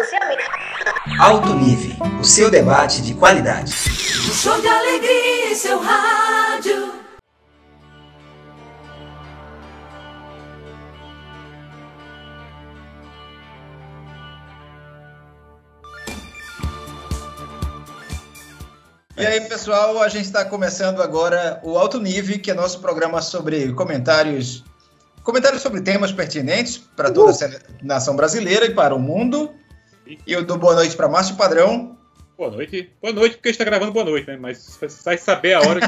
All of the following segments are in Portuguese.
distanciamento. Alto Nível, o seu debate de qualidade. Um show de alegria em seu rádio. E aí, pessoal, a gente está começando agora o Alto Nível, que é nosso programa sobre comentários, comentários sobre temas pertinentes para toda a nação brasileira e para o mundo. E eu dou boa noite para Márcio Padrão. Boa noite. Boa noite, porque a gente tá gravando boa noite, né? Mas vai saber a hora que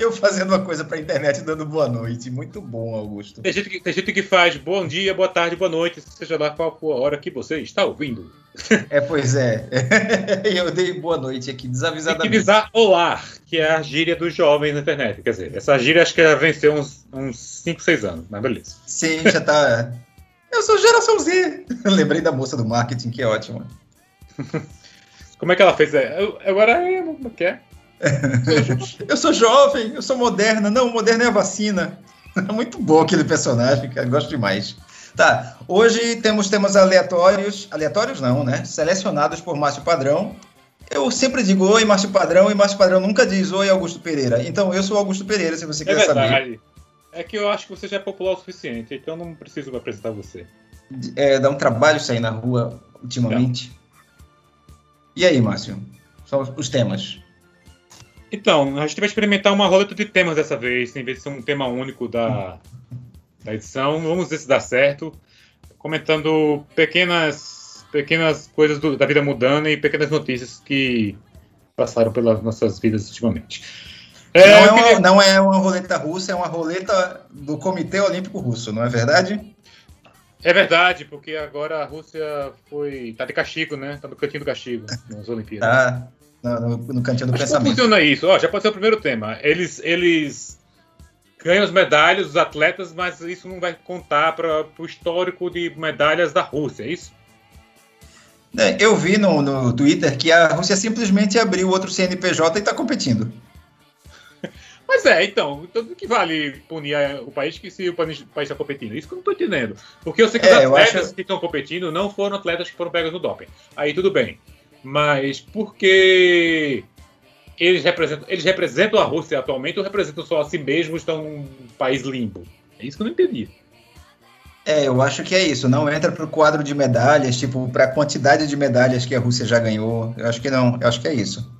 eu Eu fazendo uma coisa pra internet dando boa noite. Muito bom, Augusto. Tem gente, que, tem gente que faz bom dia, boa tarde, boa noite, seja lá qual for a hora que você está ouvindo. É, pois é. eu dei boa noite aqui, desavisadamente. avisar olá, que é a gíria dos jovens na internet. Quer dizer, essa gíria acho que já venceu uns, uns 5, 6 anos, mas beleza. Sim, já tá. Eu sou geração Z. Lembrei da moça do marketing, que é ótima. Como é que ela fez? É, eu- Agora é, como que é? Eu sou jovem, eu sou moderna. Não, moderna é a vacina. É muito bom aquele personagem, cara. Gosto demais. Tá, hoje temos temas aleatórios. Aleatórios não, né? Selecionados por Márcio Padrão. Eu sempre digo oi, Márcio Padrão, e Márcio Padrão nunca diz oi, Augusto Pereira. Então eu sou Augusto Pereira, se você É quiser saber. É que eu acho que você já é popular o suficiente, então não preciso apresentar você. É, dá um trabalho sair na rua ultimamente. E aí, Márcio? São os temas. Então, a gente vai experimentar uma roleta de temas dessa vez, em vez de ser um tema único da, da edição. Vamos ver se dá certo. Comentando pequenas, pequenas coisas do- da vida mudando e pequenas notícias que passaram pelas nossas vidas ultimamente. Não, É, é eu uma, queria- não é uma roleta russa, é uma roleta do Comitê Olímpico Russo, não é verdade? é verdade, porque agora a Rússia foi. tá de castigo, né? Tá no cantinho do castigo nas Olimpíadas. Tá no, no- no cantinho do Mas como pensamento. funciona isso? Ó, já pode ser o primeiro tema. Eles, eles ganham as medalhas, os atletas, mas isso não vai contar para o histórico de medalhas da Rússia, é isso? É, Eu vi no, no Twitter que a Rússia simplesmente abriu outro CNPJ e está competindo. Mas é, então, então do que vale punir o país que se o país está competindo? Isso que eu não estou entendendo. Porque eu sei que É, os atletas acho- que estão competindo não foram atletas que foram pegos no doping. Aí tudo bem. Mas porque eles representam, eles representam a Rússia atualmente ou representam só a si mesmos, estão num país limbo? É isso que eu não entendi. É, eu acho que é isso. Não entra para o quadro de medalhas, tipo, para a quantidade de medalhas que a Rússia já ganhou. Eu acho que não. Eu acho que é isso.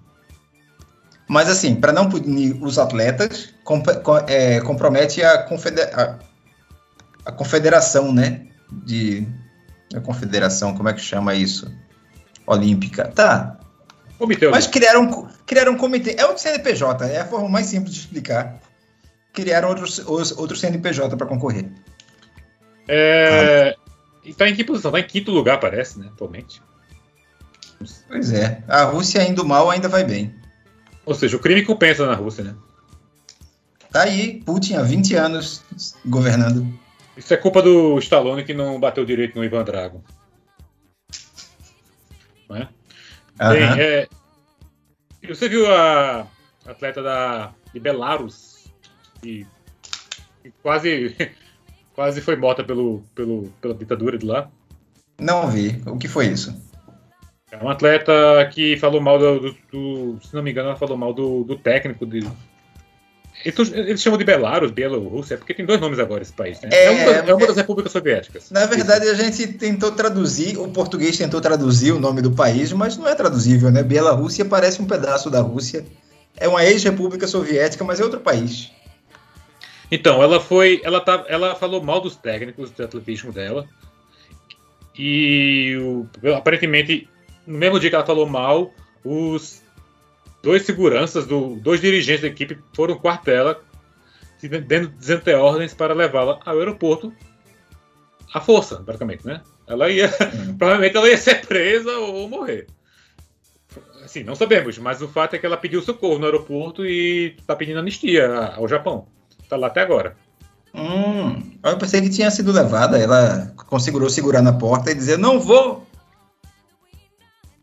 Mas, assim, para não punir os atletas, comp- co- é, compromete a, a- a confederação, né? De. A confederação, como é que chama isso? Olímpica. Tá. Comitê Mas criaram, um criaram um comitê. É o CNPJ, é a forma mais simples de explicar. Criaram outros, os- outro CNPJ para concorrer. É, e tá em que posição? Tá em quinto lugar, parece, né, atualmente. Pois é. A Rússia indo mal ainda vai bem. Ou seja, o crime compensa na Rússia, né? Tá aí, Putin há 20 anos governando. Isso é culpa do Stallone que não bateu direito no Ivan Drago. Não é? Bem, é, você viu a atleta da, de Belarus que, que quase, quase foi morta pelo, pelo, pela ditadura de lá? Não vi. O que foi isso? É uma atleta que falou mal do, do- do- se não me engano, ela falou mal do, do técnico de. Eles, eles chamam de Belarus, Bielorrússia, é porque tem dois nomes agora esse país. Né? É, É, uma, das- é uma é- das repúblicas soviéticas. Na verdade, a gente tentou traduzir, o português tentou traduzir o nome do país, mas não é traduzível, né? Bielorrússia parece um pedaço da Rússia. É uma ex-república soviética, mas é outro país. Então, ela foi. Ela, tá, ela falou mal dos técnicos de atletismo dela. E o- aparentemente, no mesmo dia que ela falou mal, os dois seguranças, do, dois dirigentes da equipe foram dela, dando, dizendo ter ordens para levá-la ao aeroporto à força, praticamente, né? Ela ia. provavelmente ela ia ser presa ou morrer. Assim, não sabemos, mas o fato é que ela pediu socorro no aeroporto e está pedindo anistia ao Japão. Tá lá até agora. Hum, eu pensei que tinha sido levada. Ela conseguiu segurar na porta e dizer: Não vou.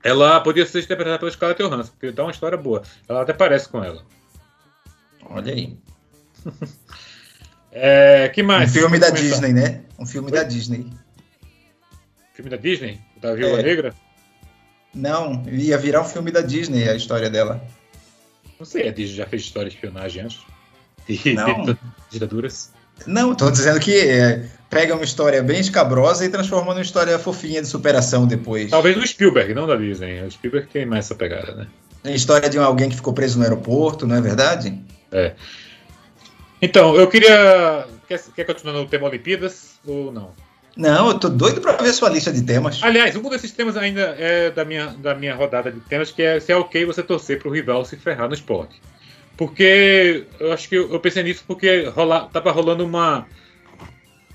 Ela podia ser interpretada pela Scarlett Johansson, porque dá uma história boa. Ela até parece com ela. Olha aí. É, que mais? Um filme da comentar. Disney, né? Um filme da Disney. filme da Disney, da Viúva É. Negra. Não, ia virar um filme da Disney a história dela. Não sei, a Disney já fez história de espionagem antes. De, Não. ditaduras. Não, tô dizendo que é, pega uma história bem escabrosa e transforma numa história fofinha de superação depois. Talvez do Spielberg, não da Disney. O Spielberg tem mais essa pegada, né? A história de alguém que ficou preso no aeroporto, não é verdade? Então, eu queria. Quer, quer continuar no tema Olimpíadas ou não? Não, eu tô doido pra ver sua lista de temas. Aliás, um desses temas ainda é da minha, da minha rodada de temas, que é se é ok você torcer pro rival se ferrar no esporte. Porque eu acho que eu, eu pensei nisso porque rola, tava rolando uma,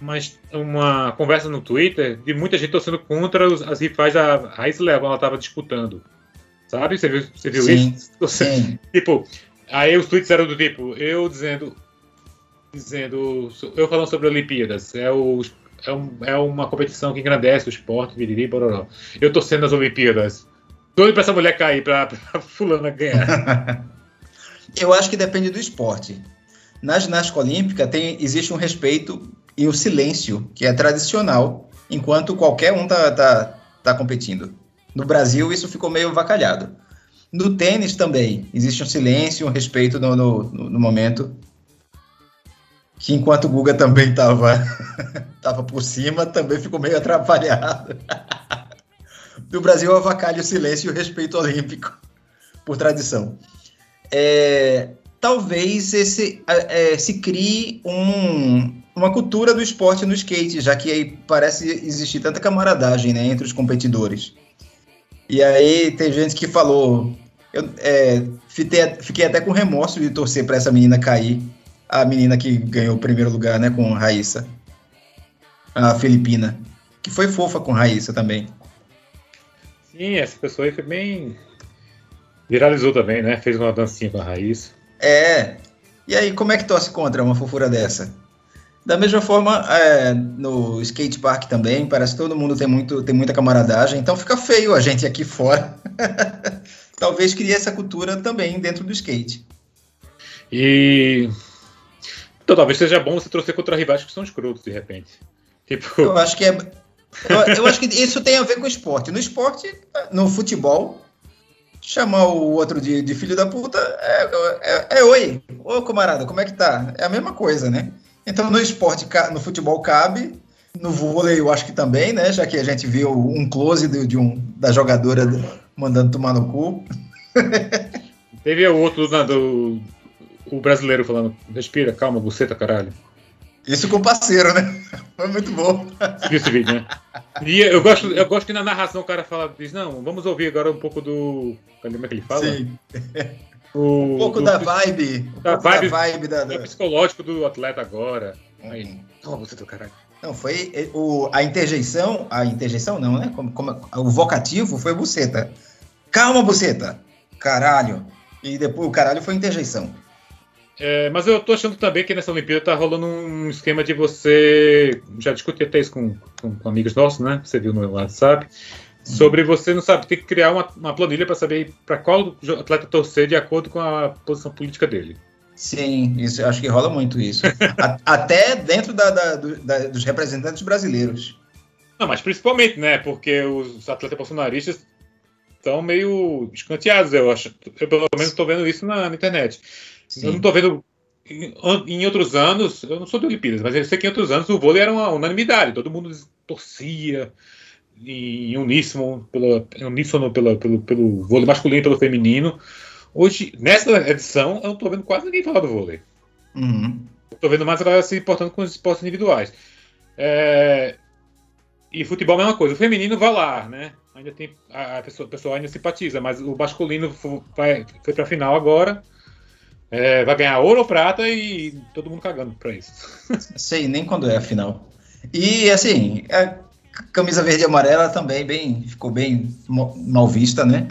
uma, uma conversa no Twitter de muita gente torcendo contra os, as rivais da Leal quando ela tava disputando. Sabe? Você viu, você viu Sim, isso? Você- Sim. Tipo, aí os tweets eram do tipo, eu dizendo. Dizendo. Eu falando sobre Olimpíadas. É, o, é, um- é uma competição que engrandece o esporte, viriri, bororó. Eu torcendo nas Olimpíadas. Doido pra essa mulher cair, pra, pra fulana ganhar. Eu acho que depende do esporte. Na ginástica olímpica tem, existe um respeito e o silêncio, que é tradicional, enquanto qualquer um tá, tá, tá competindo. No Brasil, isso ficou meio vacalhado. No tênis também, existe um silêncio, um respeito no, no, no- momento. Que enquanto o Guga também estava tava por cima, também ficou meio atrapalhado. No Brasil, avacalha o silêncio e o respeito olímpico, por tradição é, talvez esse, é, se crie um- uma cultura do esporte no skate, já que aí parece existir tanta camaradagem né, entre os competidores. E aí tem gente que falou, eu é, fiquei, fiquei até com remorso de torcer para essa menina cair, a menina que ganhou o primeiro lugar, né, com Raíssa, a Filipina, que foi fofa com Raíssa também. Sim, essa pessoa aí foi bem. Viralizou também, né? Fez uma dancinha com a Raiz. É. E aí, como é que torce contra uma fofura dessa? Da mesma forma, é, no skate park também, parece que todo mundo tem, muito, tem muita camaradagem, então fica feio a gente aqui fora. Talvez crie essa cultura também dentro do skate. E. Então talvez seja bom você torcer contra rivais que são escrotos, de repente. Tipo. Eu acho que é. Eu, eu acho que isso tem a ver com o esporte. No esporte, no futebol, chamar o outro de, de filho da puta é, é, é oi. Ô, camarada, como é que tá? É a mesma coisa, né? Então, no esporte, no futebol cabe, no vôlei eu acho que também, né? Já que a gente viu um close de, de um, da jogadora mandando tomar no cu. Teve o outro na- do. O brasileiro falando, respira, calma, buceta, caralho. Isso com parceiro, né? Foi muito bom. Você viu esse vídeo, né? E eu gosto, eu gosto que na narração o cara fala, diz, não, vamos ouvir agora um pouco do. Como é que ele fala? Sim. O, Um pouco do, da vibe. Um da pouco vibe- da vibe da. do da- psicológico do atleta agora. Aí, Uhum. calma, buceta, caralho. Não, foi eh, o, a interjeição, a interjeição não, né? Como, como- o vocativo foi buceta. Calma, buceta. Caralho. E depois o caralho foi interjeição. É, mas eu tô achando também que nessa Olimpíada tá rolando um esquema de você. Já discuti até isso com, com, com amigos nossos, né? Você viu no WhatsApp. Sobre você não sabe, tem que criar uma, uma planilha para saber para qual atleta torcer de acordo com a posição política dele. Sim, isso, eu acho que rola muito isso. A- até dentro da- da- da- dos representantes brasileiros. Não, mas principalmente, né? Porque os atletas bolsonaristas estão meio escanteados, eu acho. Eu pelo menos estou vendo isso na, na internet. Eu não Sim. estou vendo. Em, em outros anos, eu não sou de Olimpíadas, mas eu sei que em outros anos o vôlei era uma unanimidade, todo mundo torcia em uníssono, pela, em uníssono pela, pelo, pelo vôlei masculino e pelo feminino. Hoje, nessa edição, eu não estou vendo quase ninguém falar do vôlei. Uhum. Estou vendo mais a galera se importando com os esportes individuais. É, E futebol é a mesma coisa. O feminino vai lá, né? Ainda tem a pessoa, a pessoa ainda simpatiza, mas o masculino fo- vai, foi para a final agora. É, vai ganhar ouro ou prata e todo mundo cagando para isso. Sei nem quando é a final. E assim, a camisa verde e amarela também bem, ficou bem mal vista, né?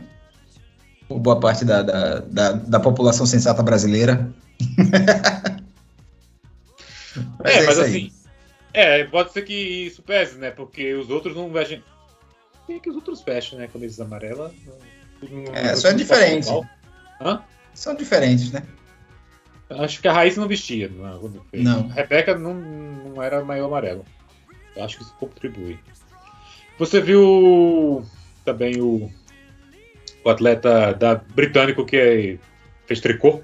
Por boa parte da, da, da, da população sensata brasileira. é, isso mas assim. É, pode ser que isso pese, né? Porque os outros não vestem. Tem que os outros vestem, né? Camisa amarela. Não- É, só é diferente. São diferentes, né? Acho que a Raíssa não vestia. Não. fez. Não. A Rebeca não, não era maior amarelo. Eu acho que isso contribui. Você viu também o, o atleta da britânico que é, fez tricô?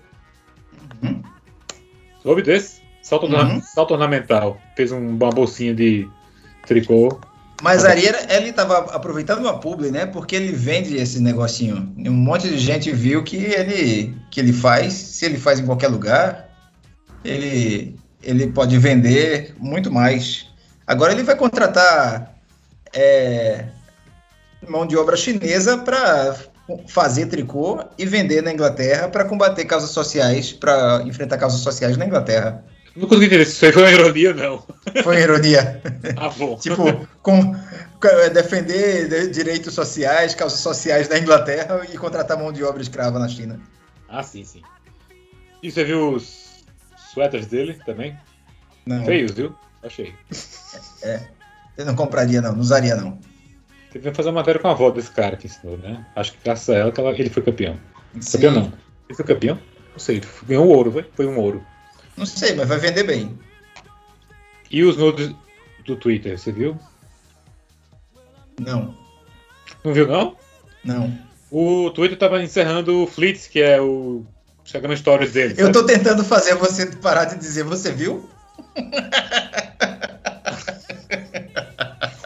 Uhum. Soube desse? Salto, Uhum. salto ornamental. Fez um- uma bolsinha de tricô. Mas ali era- ele estava aproveitando uma publi, né? Porque ele vende esse negocinho. Um monte de gente viu que ele, que ele faz. Se ele faz em qualquer lugar, ele, ele pode vender muito mais. Agora ele vai contratar é, mão de obra chinesa para fazer tricô e vender na Inglaterra para combater causas sociais, para enfrentar causas sociais na Inglaterra. Não consegui entender se isso aí foi uma ironia, não. Foi ironia. Ah, bom. Tipo, com, é, defender de- direitos sociais, causas sociais na Inglaterra e contratar mão de obra escrava na China. Ah, sim, sim. E você viu os suéteres dele também? Não, Feios, viu? Achei. eu não compraria, não, não usaria, não. Teve que fazer uma matéria com a avó desse cara que ensinou, né? Acho que graças a ela que ela- ele foi campeão. Sim. Campeão não. Ele foi campeão? Não sei, ganhou ouro, foi? Foi um ouro. Não sei, mas vai vender bem. E os nudes do Twitter, você viu? Não, Não viu, não? não. O Twitter tava encerrando o Flits, que é o Instagram Stories dele. Eu sabe? tô tentando fazer você parar de dizer, você viu?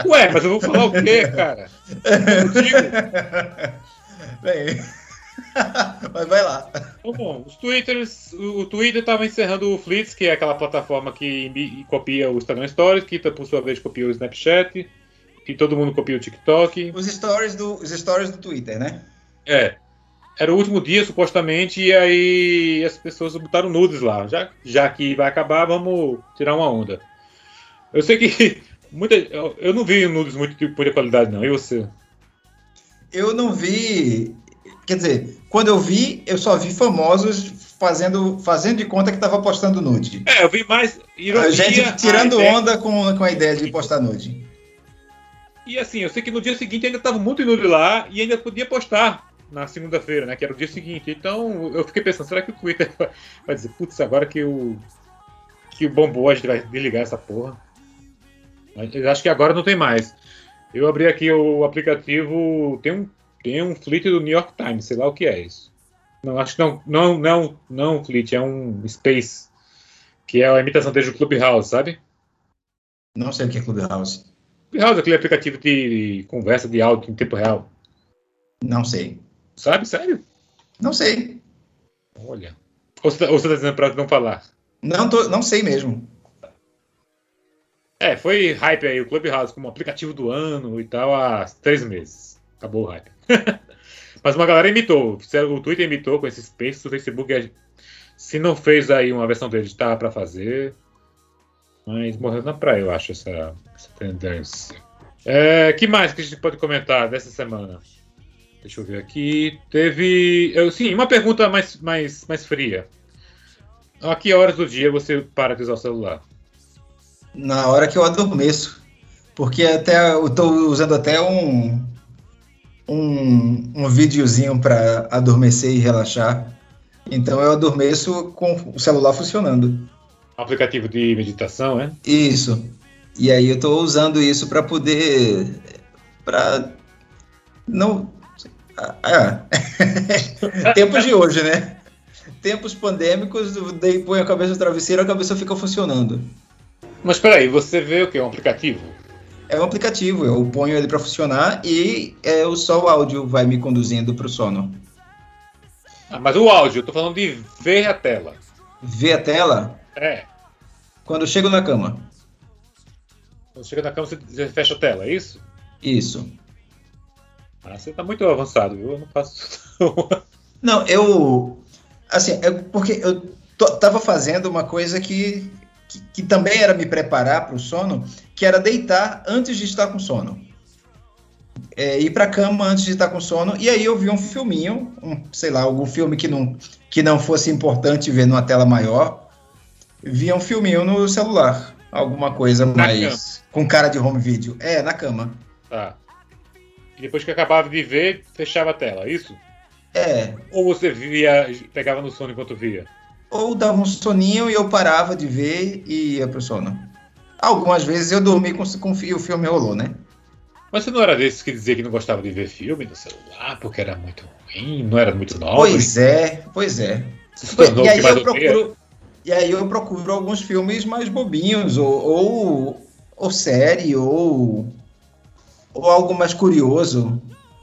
Ué, mas eu vou falar o quê, cara? Bem, mas vai lá. Então, bom, os Twitters, o Twitter estava encerrando o Flits, que é aquela plataforma que copia o Instagram Stories, que por sua vez copia o Snapchat, que todo mundo copia o TikTok. Os stories do, os stories do Twitter, né? É. Era o último dia, supostamente, e aí as pessoas botaram nudes lá. Já, já que vai acabar, vamos tirar uma onda. Eu sei que muita, eu eu não vi nudes muito de muita qualidade, não. E você? Eu não vi. Quer dizer, quando eu vi, eu só vi famosos fazendo, fazendo de conta que tava postando nude. É, eu vi mais ironia. Gente tirando ideia- onda com, com a ideia de postar nude. E assim, eu sei que no dia seguinte ainda estava muito nude lá e ainda podia postar na segunda-feira, né? Que era o dia seguinte. Então eu fiquei pensando, será que o Twitter vai- dizer, putz, agora que o. que o bombou, a gente vai desligar essa porra? Mas acho que agora não tem mais. Eu abri aqui o aplicativo, tem um, tem um fleet do New York Times, sei lá o que é isso. Não, acho que não, não, não, não um fleet, é um Space, que é a imitação desde o Clubhouse, sabe? Não sei o que é Clubhouse. Clubhouse é aquele aplicativo de conversa de áudio em tempo real. Não sei. Sabe? Sério? Não sei. Olha. Ou você, tá- ou você tá dizendo pra não falar? Não, tô, não sei mesmo. É, foi hype aí, o Clubhouse como aplicativo do ano e tal, há três meses. Acabou o hype. Mas uma galera imitou. O Twitter imitou com esses Spaces, o Facebook, é- se não fez aí uma versão dele, estava pra fazer. Mas morreu na praia, eu acho, essa, essa tendência. É, que mais que a gente pode comentar dessa semana? Deixa eu ver aqui. Teve. Eu, sim, uma pergunta mais, mais, mais fria. A que horas do dia você para de usar o celular? Na hora que eu adormeço. Porque até eu tô usando até um um, um videozinho para adormecer e relaxar. Então eu adormeço com o celular funcionando. Aplicativo de meditação, né? Isso. E aí eu tô usando isso para poder para não ah, é. tempos de hoje, né? Tempos pandêmicos, daí põe a cabeça no travesseiro, a cabeça fica funcionando. Mas peraí, você vê o que? Um aplicativo? É um aplicativo, eu ponho ele para funcionar e é, só o áudio vai me conduzindo para o sono. Ah, mas o áudio, eu tô falando de ver a tela. Ver a tela É. quando eu chego na cama. Quando chega na cama, você, fecha a tela, é isso? Isso. Ah, você tá muito avançado, viu? Eu não faço. Não, eu. Assim, é porque eu tava fazendo uma coisa que, que, que também era me preparar para o sono, que era deitar antes de estar com sono. É, ir para cama antes de estar com sono, e aí eu vi um filminho, um, sei lá, algum filme que não, que não fosse importante ver numa tela maior, via um filminho no celular, alguma coisa mais com cara de home video. É, na cama. Tá. E depois que acabava de ver, fechava a tela, é isso? É, Ou você via, pegava no sono enquanto via? ou dava um soninho e eu parava de ver e ia pro sono. Algumas vezes eu dormi com, com e o filme rolou, né? Mas você não era desses que dizia que não gostava de ver filme no celular porque era muito ruim, não era muito nobre? Pois é, pois é. E aí eu procuro, e aí eu procuro alguns filmes mais bobinhos, ou, ou, ou série, ou, ou algo mais curioso,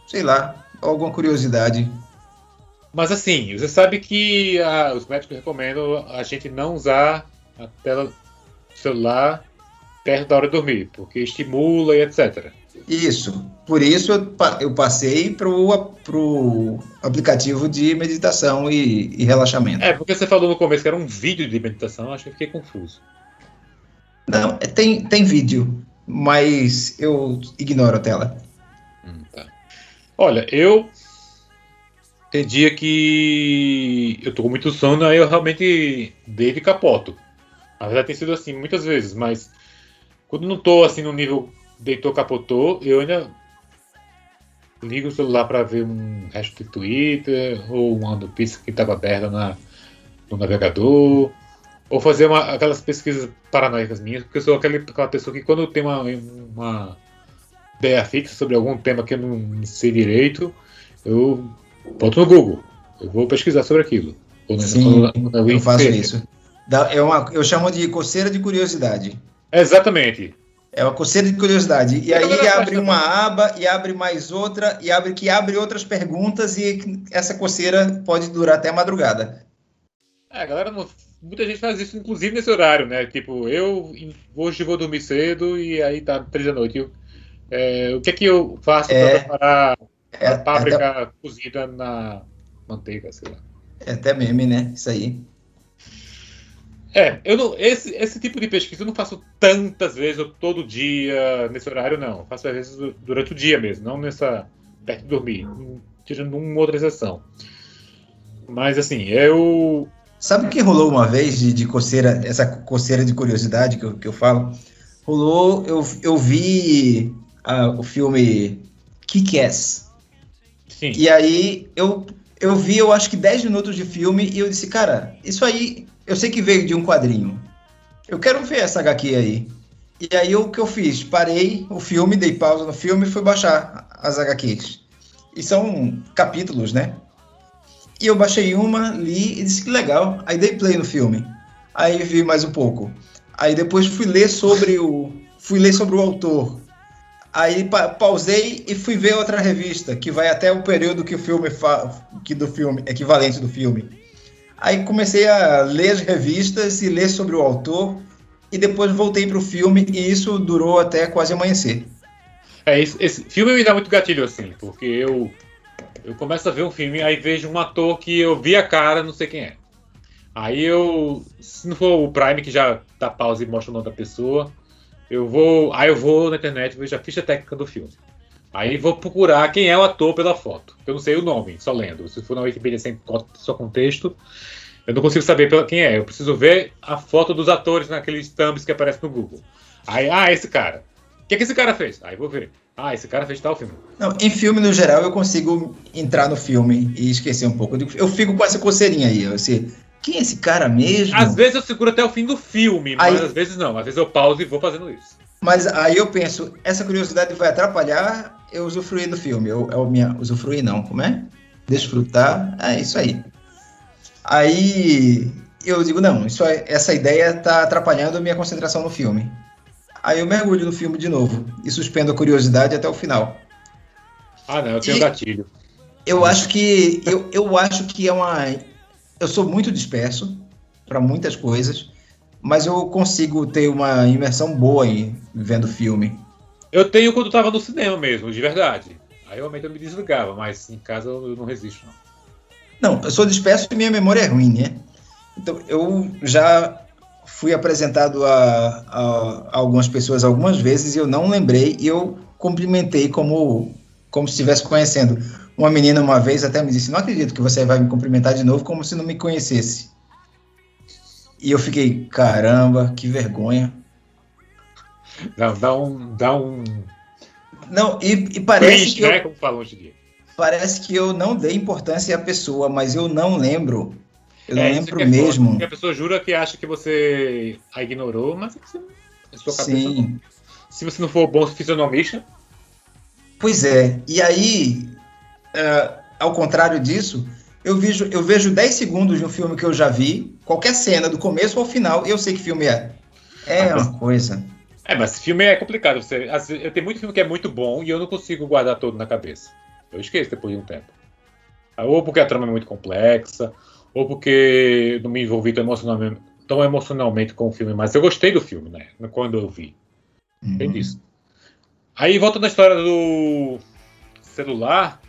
sei lá, alguma curiosidade. Mas assim, você sabe que ah, os médicos recomendam a gente não usar a tela do celular perto da hora de dormir, porque estimula e etc. Isso. Por isso eu, pa- eu passei pro, pro aplicativo de meditação e, e relaxamento. É, porque você falou no começo que era um vídeo de meditação, acho que eu fiquei confuso. Não, é- tem, tem vídeo, mas eu ignoro a tela. Hum, tá. Olha, eu tem dia que eu tô com muito sono, aí eu realmente deito e capoto. Na verdade tem sido assim muitas vezes, mas quando não tô assim no nível deitou, capotou, eu ainda ligo o celular para ver um resto de Twitter ou uma notícia que estava aberta na, no navegador, ou fazer uma- aquelas pesquisas paranoicas minhas, porque eu sou aquele, aquela pessoa que quando tem uma, uma ideia fixa sobre algum tema que eu não sei direito, eu boto no Google. Eu vou pesquisar sobre aquilo. Sim, Eu faço isso. É uma, eu chamo de coceira de curiosidade. Exatamente. É uma coceira de curiosidade. E aí abre uma aba e abre mais outra e abre que abre outras perguntas e essa coceira pode durar até a madrugada. É, a galera não- muita gente faz isso, inclusive nesse horário, né? Tipo, eu hoje vou dormir cedo e aí tá três da noite. Eu, é, o que é que eu faço É. para preparar É, a é páprica cozida na manteiga, sei lá. é até meme, né? Isso aí. É, eu não, esse, esse tipo de pesquisa eu não faço tantas vezes, ou todo dia, nesse horário, não. Eu faço às vezes du- durante o dia mesmo, não nessa. perto de dormir, hum, tirando uma outra exceção. Mas assim, eu. Sabe o que rolou uma vez de, de coceira, essa coceira de curiosidade que eu, que eu falo? Rolou, eu, eu vi ah, o filme Kick-Ass. Sim. E aí eu, eu vi, eu acho que 10 minutos de filme e eu disse, cara, isso aí, eu sei que veio de um quadrinho. Eu quero ver essa HQ aí. E aí o que eu fiz? Parei o filme, dei pausa no filme e fui baixar as HQs. E são capítulos, né? E eu baixei uma, li e disse que legal. Aí dei play no filme. Aí vi mais um pouco. Aí depois fui ler sobre o fui ler sobre o autor. Aí pa pausei e fui ver outra revista que vai até o período que o filme que do filme equivalente do filme. Aí comecei a ler as revistas e ler sobre o autor e depois voltei para o filme e isso durou até quase amanhecer. É, esse, esse filme me dá muito gatilho, assim, porque eu, eu começo a ver um filme, aí vejo um ator que eu vi a cara, não sei quem é. Aí eu, se não for o Prime que já dá pausa e mostra o nome da pessoa, eu vou, aí eu vou na internet vejo a ficha técnica do filme. Aí vou procurar quem é o ator pela foto. Eu não sei o nome, só lendo. Se for na Wikipedia sem só contexto, eu não consigo saber pela- quem é. Eu preciso ver a foto dos atores naqueles thumbs que aparecem no Google. Aí, ah, esse cara. O que, que esse cara fez? Aí vou ver. Ah, esse cara fez tal filme. Não, em filme, no geral, eu consigo entrar no filme e esquecer um pouco. Eu, fico com essa coceirinha aí. Eu sei, quem é esse cara mesmo? Às vezes eu seguro até o fim do filme, mas Aí- às vezes não. Às vezes eu pauso e vou fazendo isso. Mas aí eu penso, essa curiosidade vai atrapalhar eu usufruir do filme. Eu, eu minha, usufruir não, como é? Desfrutar, é isso aí. Aí eu digo, não, isso essa ideia está atrapalhando a minha concentração no filme. Aí eu mergulho no filme de novo e suspendo a curiosidade até o final. Ah, não, eu tenho E- gatilho. Eu acho que eu, eu acho que é uma eu sou muito disperso para muitas coisas, mas eu consigo ter uma imersão boa em vendo filme. Eu tenho quando tava no cinema mesmo, de verdade. Aí realmente eu me desligava, mas em casa eu não resisto, não. Não, eu sou disperso e minha memória é ruim, né? Então eu já fui apresentado a, a- a algumas pessoas algumas vezes e eu não lembrei e eu cumprimentei como como se estivesse conhecendo. Uma menina uma vez até me disse: "Não acredito que você vai me cumprimentar de novo como se não me conhecesse". E eu fiquei, caramba, que vergonha. Dá, dá um. Dá um. Não, e, e parece Cringe, que eu, né? Como falam hoje em dia. parece que eu não dei importância à pessoa, mas eu não lembro. Eu não É, isso lembro é mesmo. a pessoa jura que acha que você a ignorou, mas é que você, a sua cabeça. Sim. Se você não for bom fisionomista, Pois é. E aí, é, ao contrário disso, eu vejo, eu vejo 10 segundos de um filme que eu já vi, qualquer cena, do começo ao final, eu sei que filme é. É Ah, uma coisa. É, mas filme é complicado. Você, vezes- eu tenho muito filme que é muito bom e eu não consigo guardar todo na cabeça. Eu esqueço depois de um tempo. Ah, Ou porque a trama é muito complexa, ou porque não me envolvi tão emocionalmente, tão emocionalmente com o filme, mas eu gostei do filme, né? Quando eu vi. Tem Uhum. disso. Aí, voltando à história do celular,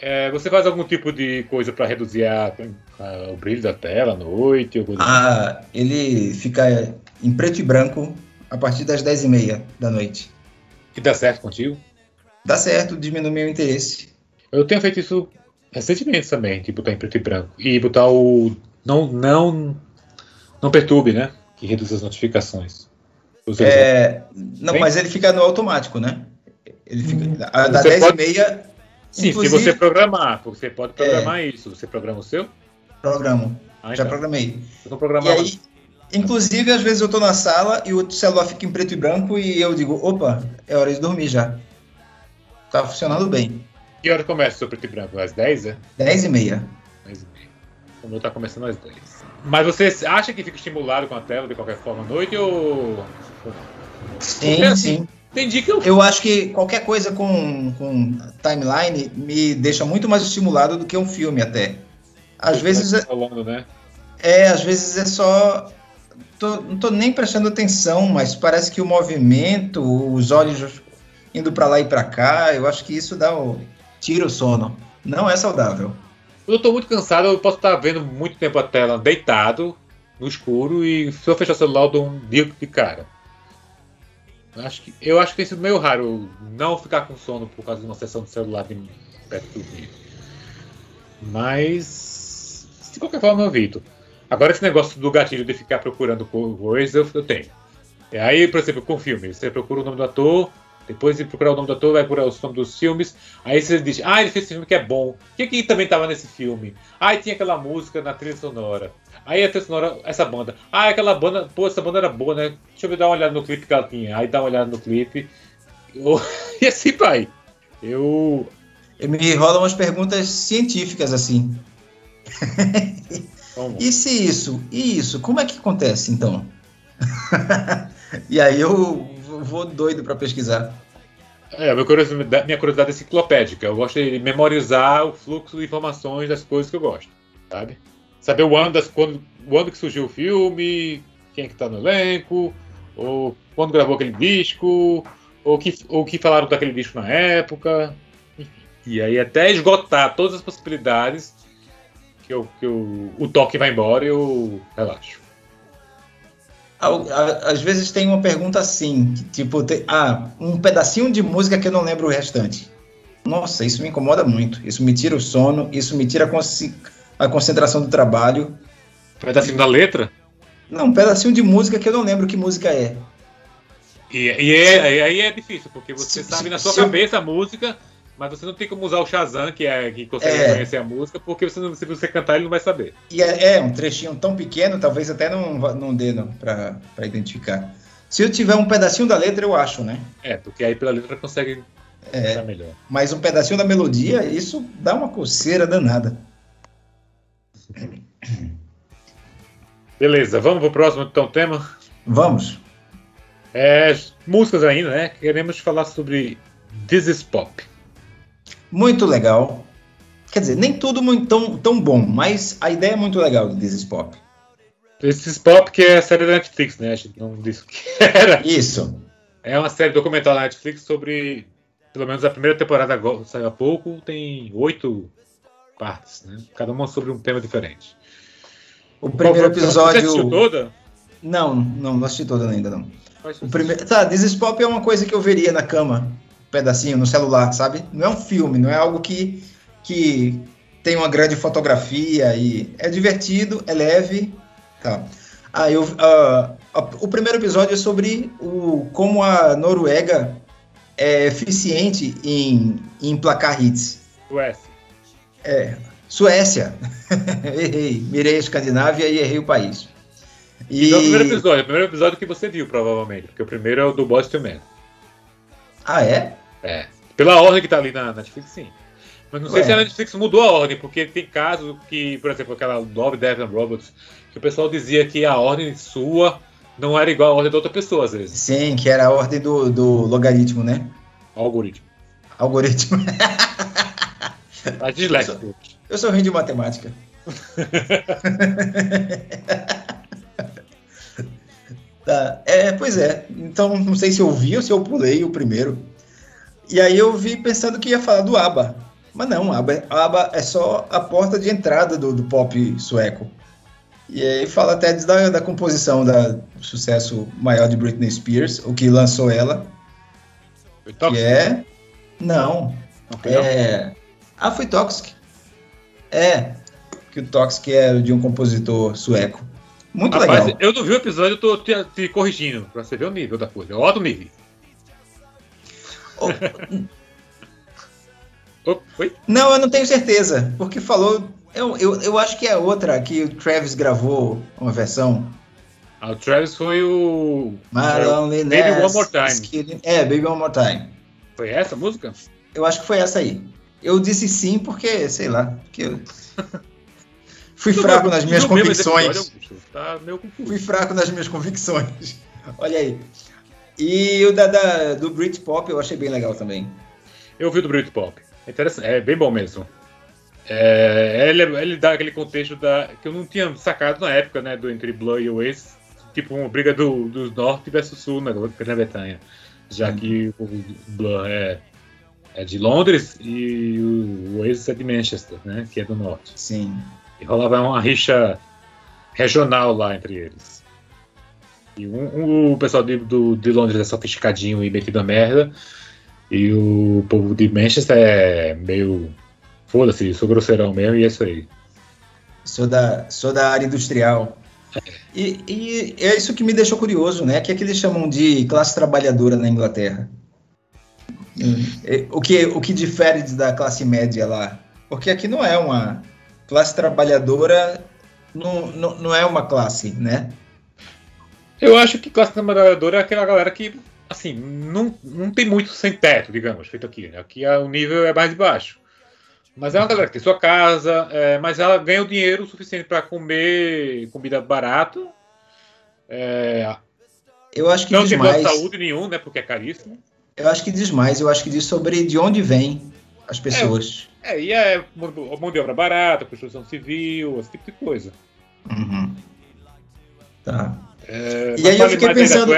é, você faz algum tipo de coisa para reduzir a- a- o brilho da tela à noite? Assim? Ah, ele fica em preto e branco a partir das 10h30 da noite. Que dá certo contigo? Dá certo, diminui meu interesse. Eu tenho feito isso recentemente também, de botar em preto e branco. E botar o. Não, não, não perturbe, né? Que reduz as notificações. É, não, Bem- mas ele fica no automático, né? Ele fica. a- Da Você 10h30, Sim, inclusive- se você programar, porque você pode programar isso. Você programa o seu? programo. Ah, Já então. programei. Eu não E programava. aí, inclusive, às vezes eu tô na sala e o celular fica em preto e branco e eu digo, opa, é hora de dormir já. Tá funcionando bem. Que hora começa o seu preto e branco? Às 10, é? 10 e meia. 10 e meia. O meu tá começando às 10. Mas você acha que fica estimulado com a tela de qualquer forma à noite ou. Sim, Porque assim, sim. Que eu. Eu acho que qualquer coisa com, com timeline me deixa muito mais estimulado do que um filme até. Às vezes é, Falando, né? é, às vezes é só. tô- não tô nem prestando atenção, mas parece que o movimento, os olhos indo para lá e para cá, eu acho que isso dá o. tira o sono. Não é saudável. Quando eu tô muito cansado, eu posso estar vendo muito tempo a tela deitado, no escuro, e se eu fechar o celular, eu dou um dia de cara. Acho, que, eu acho que tem sido meio raro não ficar com sono por causa de uma sessão de celular de perto do dia. Mas, de qualquer forma, eu evito. Agora, esse negócio do gatilho de ficar procurando co- coisas, eu, eu tenho. E aí, por exemplo, com filme, você procura o nome do ator, depois de procurar o nome do ator, vai procurar os nomes dos filmes, aí você diz, ah, ele fez esse filme que é bom. O que, que também tava nesse filme? Ah, e tinha aquela música na trilha sonora. Aí a trilha sonora, essa banda. Ah, aquela banda, pô, essa banda era boa, né? Deixa eu dar uma olhada no clipe que ela tinha. Aí dá uma olhada no clipe. Eu- E assim vai. Eu. Me rolam umas perguntas científicas assim. E se isso? E isso? Como é que acontece então? e aí eu vou doido para pesquisar. É, minha curiosidade, minha curiosidade é enciclopédica. Eu gosto de memorizar o fluxo de informações das coisas que eu gosto, sabe? Saber o ano, das, quando, o ano que surgiu o filme, quem é que tá no elenco, ou quando gravou aquele disco, ou que, ou que falaram daquele disco na época. E aí até esgotar todas as possibilidades que, eu, que eu, o toque vai embora e eu relaxo. Às vezes tem uma pergunta assim, tipo, tem- ah, um pedacinho de música que eu não lembro o restante. Nossa, isso me incomoda muito. Isso me tira o sono, isso me tira a, a concentração do trabalho. Pedacinho da letra? Não, um pedacinho de música que eu não lembro que música é. E, e é- aí é difícil, porque você Se- sabe na sua se eu- cabeça a música, mas você não tem como usar o Shazam, que é que consegue É. reconhecer a música, porque você não- se você cantar ele não vai saber. E é, é um trechinho tão pequeno, talvez até não, não dê para identificar. Se eu tiver um pedacinho da letra, eu acho, né? É, porque aí pela letra consegue É. melhor. Mas um pedacinho da melodia, isso dá uma coceira danada. Beleza, vamos pro próximo então tema. Vamos. É, músicas ainda, né? Queremos falar sobre This is Pop. Muito legal. Quer dizer, nem tudo muito tão, tão bom, mas a ideia é muito legal do This is Pop. This is Pop, que é a série da Netflix, né? A gente não disse o que era. Isso. É uma série documental da Netflix sobre. Pelo menos a primeira temporada agora, saiu há pouco, tem oito partes, né? Cada uma sobre um tema diferente. O primeiro Qual foi- Você assistiu episódio. toda? Não, não, não assisti toda ainda, não. O primeiro... Tá, This is Pop é uma coisa que eu veria na cama, pedacinho, no celular, sabe? Não é um filme, não é algo que, que tem uma grande fotografia e é divertido, é leve, tá. Ah, eu, a- o primeiro episódio é sobre o, como a Noruega é eficiente em, em emplacar hits. Suécia. É, Suécia. errei, mirei a Escandinávia e errei o país. E... Então, é o primeiro episódio, o primeiro episódio que você viu, provavelmente. Porque o primeiro é o do Boys to Men. Ah, é? É. Pela ordem que tá ali na Netflix, sim. Mas não sei se a Netflix mudou a ordem, porque tem casos que, por exemplo, aquela Love, Death and Robots, que o pessoal dizia que a ordem sua não era igual à ordem da outra pessoa, às vezes. Sim, que era a ordem do, do logaritmo, né? Algoritmo. Algoritmo. Tá disléxico. Eu sou ruim de matemática. Tá, é, pois é. Então, não sei se eu vi ou se eu pulei o primeiro. E aí eu vi pensando que ia falar do ABBA. Mas não, ABBA, ABBA é só a porta de entrada do, do pop sueco. E aí fala até da, da composição da, do sucesso maior de Britney Spears, o que lançou ela, Foi que tóxico? é... Não, Não é... Ah, foi Toxic. É, que o Toxic é de um compositor sueco. Muito Rapaz, legal. eu não vi o episódio, eu tô te, te corrigindo, pra você ver o nível da coisa. É alto nível. Oh? Não, eu não tenho certeza, porque falou. Eu, eu, eu acho que é outra que o Travis gravou uma versão. Ah, o Travis foi o. Baby One More Time. is Killing- É, Baby One More Time. Foi essa a música? Eu acho que foi essa aí. Eu disse sim porque, sei lá, porque eu fui fraco nas minhas episódio, convicções. Augusto, Tá. Fui fraco nas minhas convicções. Olha aí. E o da, da- do Britpop eu achei bem legal também. Eu vi do Britpop. É interessante, é bem bom mesmo. É, ele, ele dá aquele contexto da, que eu não tinha sacado na época, né, do entre Blur e Oasis, tipo uma briga do, do norte versus sul na Grã-Bretanha, já Uhum. que o Blur é, é de Londres e o Oasis é de Manchester, né, que é do norte. Sim. E rolava uma rixa regional lá entre eles. E um, um- o pessoal de, do, de Londres é sofisticadinho e metido a merda. E o povo de Manchester é meio. Foda-se, sou grosseirão mesmo e é isso aí. Sou da, sou da área industrial. E, e é isso que me deixou curioso, né? Que é que eles chamam de classe trabalhadora na Inglaterra. O que, o que difere da classe média lá? Porque aqui não é uma classe trabalhadora, não, não, não é uma classe, né? Eu acho que classe trabalhadora é aquela galera que, assim, não, não tem muito sem teto, digamos, feito aqui. Né? Aqui é- o nível é mais baixo. Mas é uma galera que tem sua casa, é, mas ela ganha o dinheiro suficiente para comer comida barata. É, Eu acho que não diz tem mais. saúde nenhum, né? Porque é caríssimo. Eu acho que diz mais. Eu acho que diz sobre de onde vêm as pessoas. É, e é mão de obra barata, construção civil, esse tipo de coisa. Uhum. Tá. É, E mas aí eu fiquei pensando-.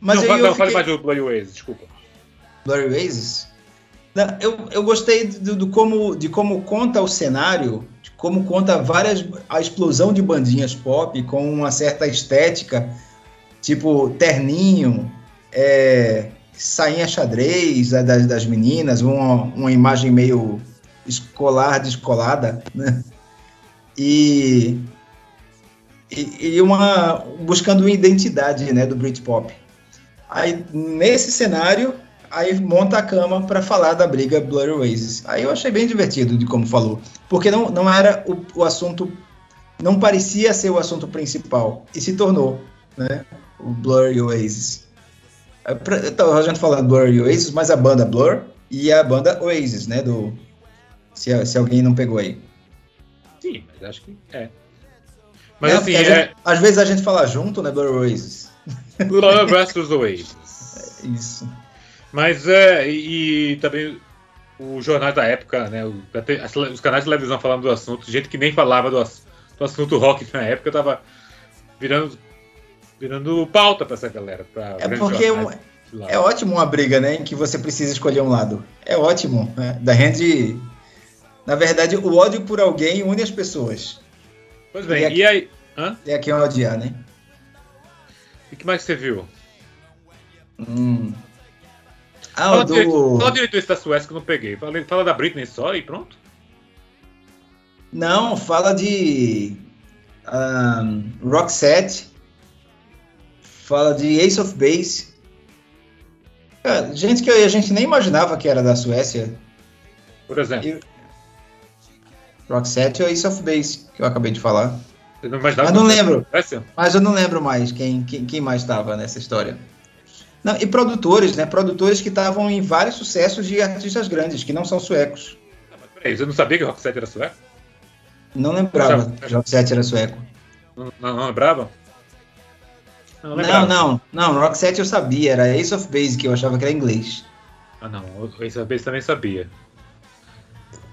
Mas não, aí fale, eu não, fale fiquei- mais do Bloody Oasis, desculpa. Blurry Oasis? Não, eu, eu gostei do, do como, de como conta o cenário, de como conta várias a explosão de bandinhas pop com uma certa estética, tipo terninho, é, sainha xadrez a das, das meninas, uma, uma imagem meio escolar, descolada, né? E, e, e uma buscando uma identidade, né, do Britpop. Aí nesse cenário aí monta a cama para falar da briga Blurry Oasis. Aí eu achei bem divertido de como falou, porque não, não era o, o assunto, não parecia ser o assunto principal e se tornou, né? O Blurry Oasis. É pra- Então, a gente falando Blurry Oasis, mas a banda Blur e a banda Oasis, né? Do se, se alguém não pegou aí. Sim, mas acho que é. Mas É, assim, é gente- às vezes a gente fala junto, né? Blurry Oasis. Blur versus Oasis. Isso. Mas é, e, e também os jornais da época, né? Os canais de televisão falando do assunto, gente que nem falava do, ass- do assunto rock na época tava virando, virando pauta pra essa galera. Pra É porque jornais lá. É ótimo uma briga, né? Em que você precisa escolher um lado. É ótimo. Né? Da gente. Na verdade, o ódio por alguém une as pessoas. Pois bem, e aqui- e aí? Hã? É quem odiar, né? E o que mais você viu? Hum. Ah, Fala, o direito, do. fala direito esse da Suécia que eu não peguei. Fala, fala da Britney só e pronto. Não, fala de. Um, Roxette. Fala de Ace of Base. Cara, gente que a gente nem imaginava que era da Suécia. Por exemplo. E- Roxette ou Ace of Base, que eu acabei de falar. Não Mas não lembro. Mas eu não lembro mais quem, quem, quem mais estava nessa história. Não, e produtores, né? Produtores que estavam em vários sucessos de artistas grandes, que não são suecos. Peraí, você não sabia que o Rock 7 era sueco? Não lembrava que o Rock 7 era sueco. Não, não, não lembrava? Não, não, não, Rock 7 eu sabia, era Ace of Base que eu achava que era inglês. Ah não, o Ace of Base também sabia.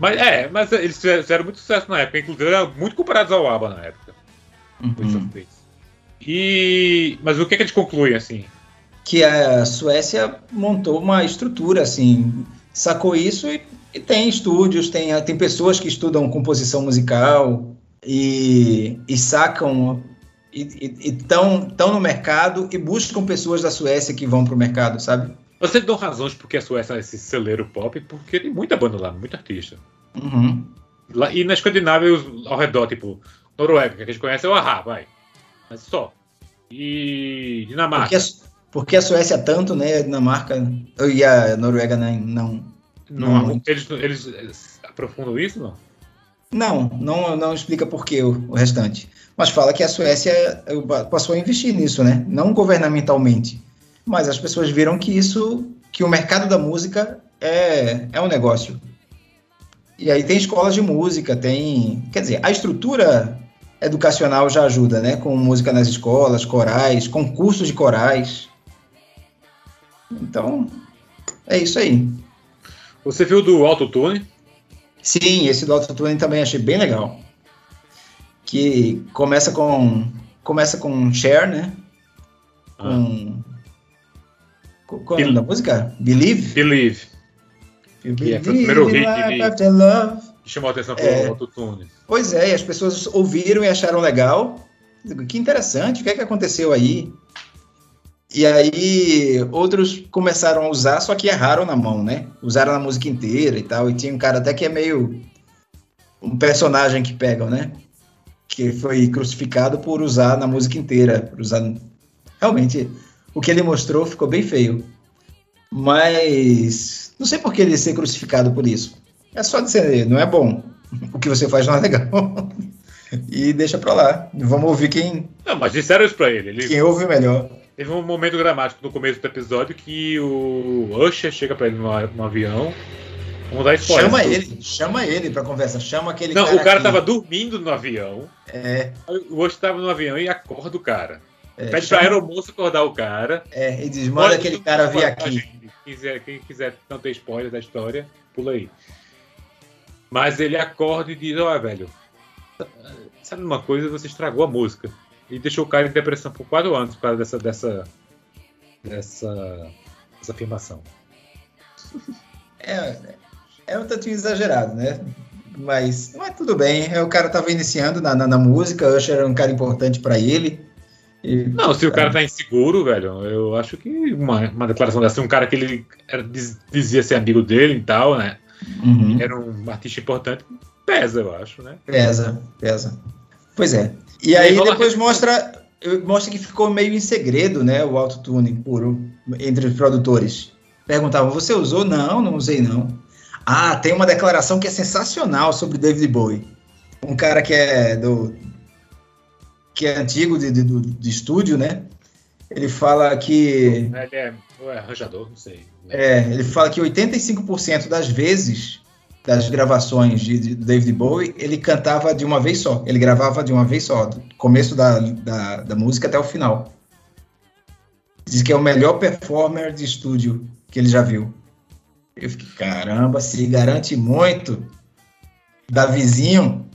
Mas é, mas eles fizeram muito sucesso na época, inclusive eram muito comparados ao ABBA na época. Uhum. E mas o que, é que eles concluem assim? Que a Suécia montou uma estrutura assim, sacou isso e, e tem estúdios, tem, tem pessoas que estudam composição musical e, e sacam e estão no mercado e buscam pessoas da Suécia que vão para o mercado, sabe? Você deu razões porque a Suécia é esse celeiro pop, porque tem muita banda lá, muito artista. Uhum. Lá, e na Escandinávia, ao redor, tipo, Noruega, que a gente conhece é o Ahá, vai. Mas só. E Dinamarca. Porque a, porque a Suécia tanto, né? A Dinamarca e a Noruega não. Não, não, não eles, eles aprofundam isso, não? Não, não, não explica por que o, o restante. Mas fala que a Suécia passou a investir nisso, né? Não governamentalmente. Mas as pessoas viram que isso, que o mercado da música é, é um negócio. E aí tem escolas de música, tem. Quer dizer, a estrutura educacional já ajuda, né? Com música nas escolas, corais, concursos de corais. Então, é isso aí. Você viu do Autotune? Sim, esse do Autotune também achei bem legal. Que começa com. Começa com Share, né? Com. Qual é o nome da música? Believe? Believe. Que é, foi o primeiro hit que chamou a atenção é, o autotune. Pois é, e as pessoas ouviram e acharam legal. Que interessante, o que é que aconteceu aí? E aí outros começaram a usar, só que erraram na mão, né? Usaram na música inteira e tal. E tinha um cara até que é meio um personagem que pegam, né? Que foi crucificado por usar na música inteira, por usar realmente o que ele mostrou ficou bem feio. Mas não sei por que ele ser crucificado por isso. É só dizer, não é bom. O que você faz não é legal. e deixa pra lá. Vamos ouvir quem. Não, mas disseram isso pra ele. ele... Quem ouve melhor. Teve um momento dramático no começo do episódio que o Usher chega pra ele no, avião. Vamos dar spoiler. Chama ele, chama ele pra conversa. Chama aquele não, cara. Não, o cara aqui. tava dormindo no avião. É. O Usher tava no avião e acorda o cara. É, Pede chama... pra aeromoço acordar o cara. É, e diz: manda aquele cara vir aqui. Quem quiser, quem quiser não ter spoiler da história, pula aí. Mas ele acorda e diz: Ó, oh, velho, sabe uma coisa? Você estragou a música. E deixou o cara em depressão por quatro anos por causa dessa, dessa, dessa, dessa afirmação. É, é um tantinho exagerado, né? Mas, mas tudo bem. É, o cara estava iniciando na, na, na música, Usher era um cara importante para ele. E, não, se o cara tá inseguro, velho, eu acho que uma, uma declaração dessa, um cara que ele era, dizia ser amigo dele e tal, né? Uhum. Era um artista importante, pesa, eu acho, né? Pesa, pesa. Pois é. E, e aí, depois mostra, mostra que ficou meio em segredo, né? O autotune puro entre os produtores. Perguntavam, você usou? Não, não usei não. Ah, tem uma declaração que é sensacional sobre David Bowie. Um cara que é do, que é antigo de, de, de estúdio, né? Ele fala que. Ele é, é arranjador, não sei. É, ele fala que 85% das vezes das gravações de, de, David Bowie, ele cantava de uma vez só. Ele gravava de uma vez só, do começo da, da, da música até o final. Diz que é o melhor performer de estúdio que ele já viu. Eu fiquei, caramba, se garante muito. Da vizinho.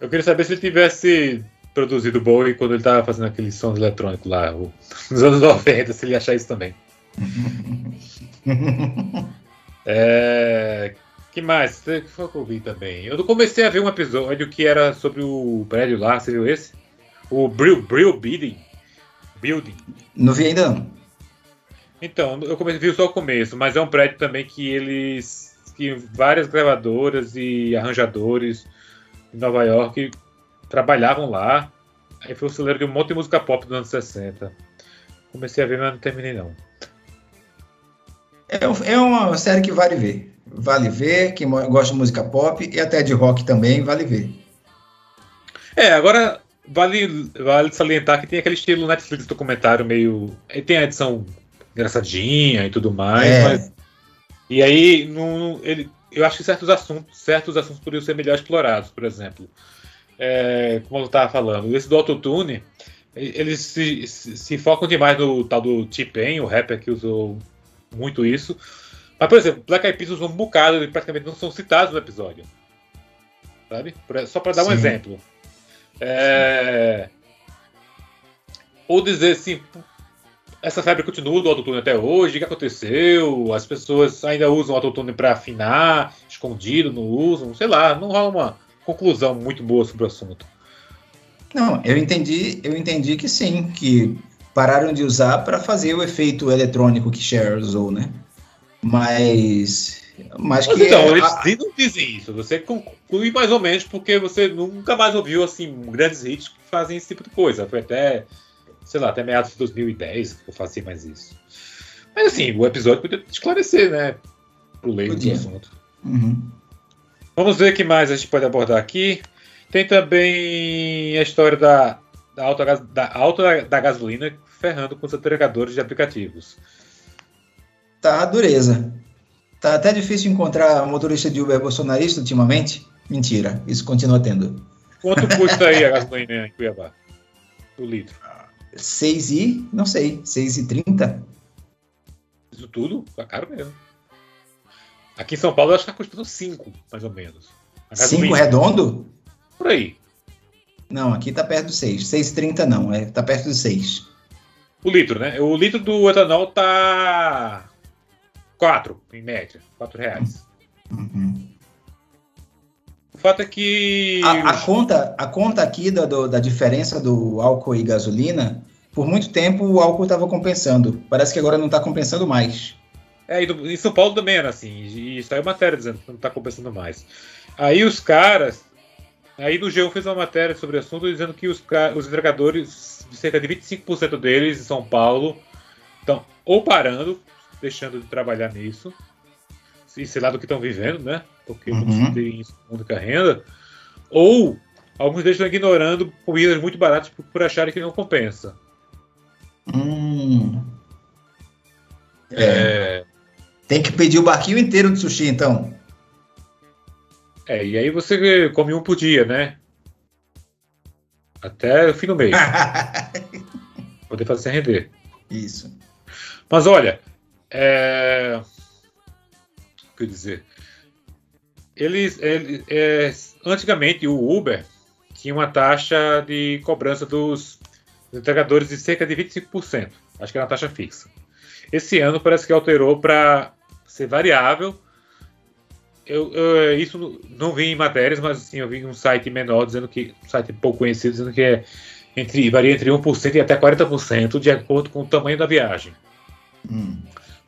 Eu queria saber se ele tivesse produzido Bowie quando ele tava fazendo aquele som eletrônico lá, nos anos 90, se ele achar isso também. é, que mais? O que foi que eu vi também? Eu comecei a ver um episódio que era sobre o prédio lá, você viu esse? O Brill, Brill Building. Building. Não vi ainda não. Então, eu comecei, vi só o começo, mas é um prédio também que eles. que várias gravadoras e arranjadores em Nova York trabalhavam lá. Aí foi o celeiro de um monte de música pop dos anos 60. Comecei a ver, mas não terminei não. É, é uma série que vale ver. Vale ver, quem gosta de música pop e até de rock também, vale ver. É, agora vale, vale salientar que tem aquele estilo Netflix documentário meio. Tem a edição engraçadinha e tudo mais, É. mas e aí não, ele, eu acho que certos assuntos, certos assuntos poderiam ser melhor explorados, por exemplo, é, como eu estava falando, esse do autotune, eles se, se, se focam demais no tal do T-Pain, o rapper que usou muito isso. Mas, por exemplo, Black Eyed Peas usou um bocado e praticamente não são citados no episódio. Sabe? Só para dar um Sim. exemplo. É, Ou dizer assim, essa febre continua do autotune até hoje, o que aconteceu? As pessoas ainda usam autotune para afinar, escondido, não usam, sei lá, não rola uma conclusão muito boa sobre o assunto. Não, eu entendi, eu entendi que sim, que pararam de usar para fazer o efeito eletrônico que Cher usou, né? Mas, mas Mas que então, eles a- não dizem isso, você conclui mais ou menos porque você nunca mais ouviu assim grandes hits que fazem esse tipo de coisa. Foi até, sei lá, até meados de 2010 que eu fazia mais isso. Mas assim, o episódio podia esclarecer, né? Pro leigo do assunto. Uhum. Vamos ver o que mais a gente pode abordar aqui. Tem também a história da, da, alta, da alta da gasolina ferrando com os entregadores de aplicativos. tá dureza. Tá até difícil encontrar motorista de Uber bolsonarista ultimamente. Mentira, isso continua tendo. Quanto custa aí a gasolina em Cuiabá? O litro? 6 e, não sei, 6 e 30? Isso tudo tá caro mesmo. Aqui em São Paulo eu acho que tá custando 5, mais ou menos. A 5 gasolina. redondo? Por aí. Não, aqui tá perto do 6. 6,30 não, é, tá perto do 6. O litro, né? O litro do etanol tá 4, em média. 4 reais. Uhum. O fato é que. A, a conta, a conta aqui da, do- da diferença do álcool e gasolina, por muito tempo o álcool estava compensando. Parece que agora não está compensando mais. É, e no- em São Paulo também era assim. E saiu matéria dizendo que não tá compensando mais. Aí os caras. Aí no G1 fez uma matéria sobre o assunto dizendo que os, os entregadores, cerca de 25% deles em São Paulo, estão ou parando, deixando de trabalhar nisso, e sei lá do que estão vivendo, né? Porque Uhum. como única renda, ou alguns deles estão ignorando comidas muito baratas por, por acharem que não compensa. Hum. É, É, Tem que pedir o barquinho inteiro de sushi, então. é, e aí você come um por dia, né? Até o fim do mês, poder fazer sem render. Isso. Mas olha, é... o que dizer? Eles, eles- é, antigamente o Uber tinha uma taxa de cobrança dos entregadores de cerca de 25%. Acho que era uma taxa fixa. Esse ano parece que alterou para ser variável. Eu, eu- isso não vi em matérias, mas assim, eu vi em um site menor dizendo que um site pouco conhecido dizendo que é entre varia entre 1% e até 40% de acordo com o tamanho da viagem Hum.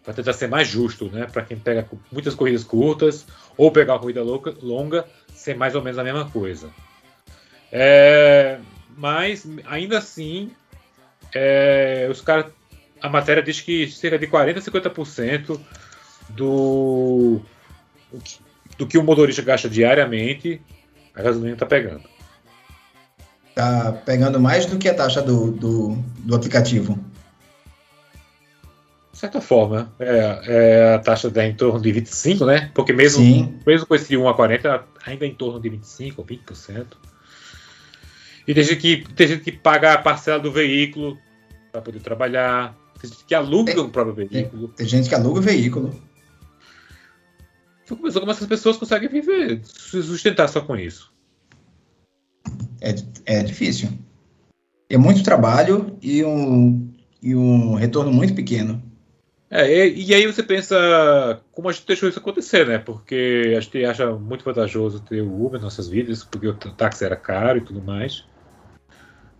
para tentar ser mais justo, né? Para quem pega muitas corridas curtas ou pegar uma corrida louca- longa, ser mais ou menos a mesma coisa. É, mas ainda assim, é, os caras, a matéria diz que cerca de 40 a 50% do do que o motorista gasta diariamente, a gasolina está pegando. Tá pegando mais do que a taxa do, do, do aplicativo. De certa forma, é, é, a taxa dá em torno de 25, né? Porque mesmo Sim. mesmo com esse 1 a 40, ainda é em torno de 25 ou 20%. E tem gente que, tem gente que paga a parcela do veículo para poder trabalhar. Tem gente que aluga Tem- o próprio veículo. Tem gente que aluga o veículo. Fico pensando como essas pessoas conseguem viver, se sustentar só com isso. É, é difícil. É muito trabalho e um, e um retorno muito pequeno. É, e, e aí você pensa como a gente deixou isso acontecer, né? Porque a gente acha muito vantajoso ter o Uber nas nossas vidas, porque o táxi era caro e tudo mais.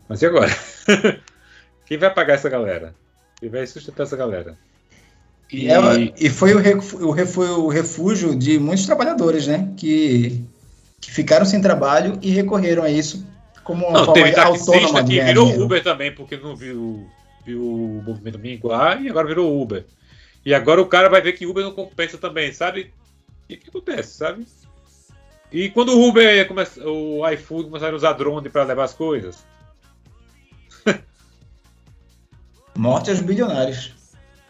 Mas e agora? Quem vai pagar essa galera? Quem vai sustentar essa galera? E, É, e foi o, refúgio de muitos trabalhadores, né? Que, que ficaram sem trabalho e recorreram a isso como uma não, forma teve autônoma de que virou dinheiro. Uber também, porque não viu, viu o movimento minguar e agora virou Uber. E agora o cara vai ver que Uber não compensa também, sabe? E o que acontece, sabe? E quando o Uber começa, o iFood começaram a usar drone para levar as coisas, Morte aos bilionários.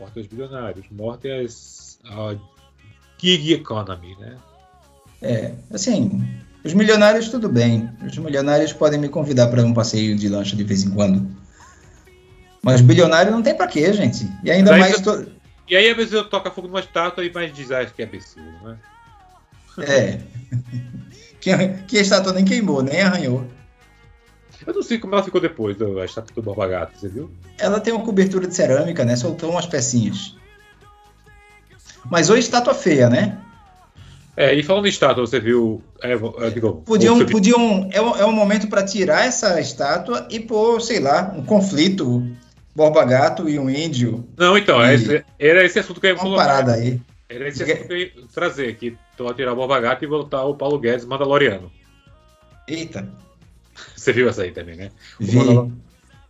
Morte aos bilionários, morte às, à gig economy, né? É, assim, os milionários tudo bem. Os milionários podem me convidar para um passeio de lancha de vez em quando. Mas bilionário não tem pra quê, gente. E ainda mais. to- E aí, às vezes, eu toco fogo numa estátua e mais diz, isso que é absurdo, né? É. Que, que a estátua nem queimou, nem arranhou. Eu não sei como ela ficou depois da estátua do Borba Gato, você viu? Ela tem uma cobertura de cerâmica, né? Soltou umas pecinhas. Mas hoje estátua feia, né? É, e falando em estátua, você viu. É, eu digo, Podiam, você podiam é, um, é um momento para tirar essa estátua e pôr, sei lá, um conflito Borba Gato e um índio. Não, então, E- esse- era esse assunto que eu ia Uma colocar. parada aí. Era esse assunto que eu ia trazer, que então tirar o Borba Gato e voltar o Paulo Guedes Mandaloriano. Eita, Você viu essa aí também, né? O vi.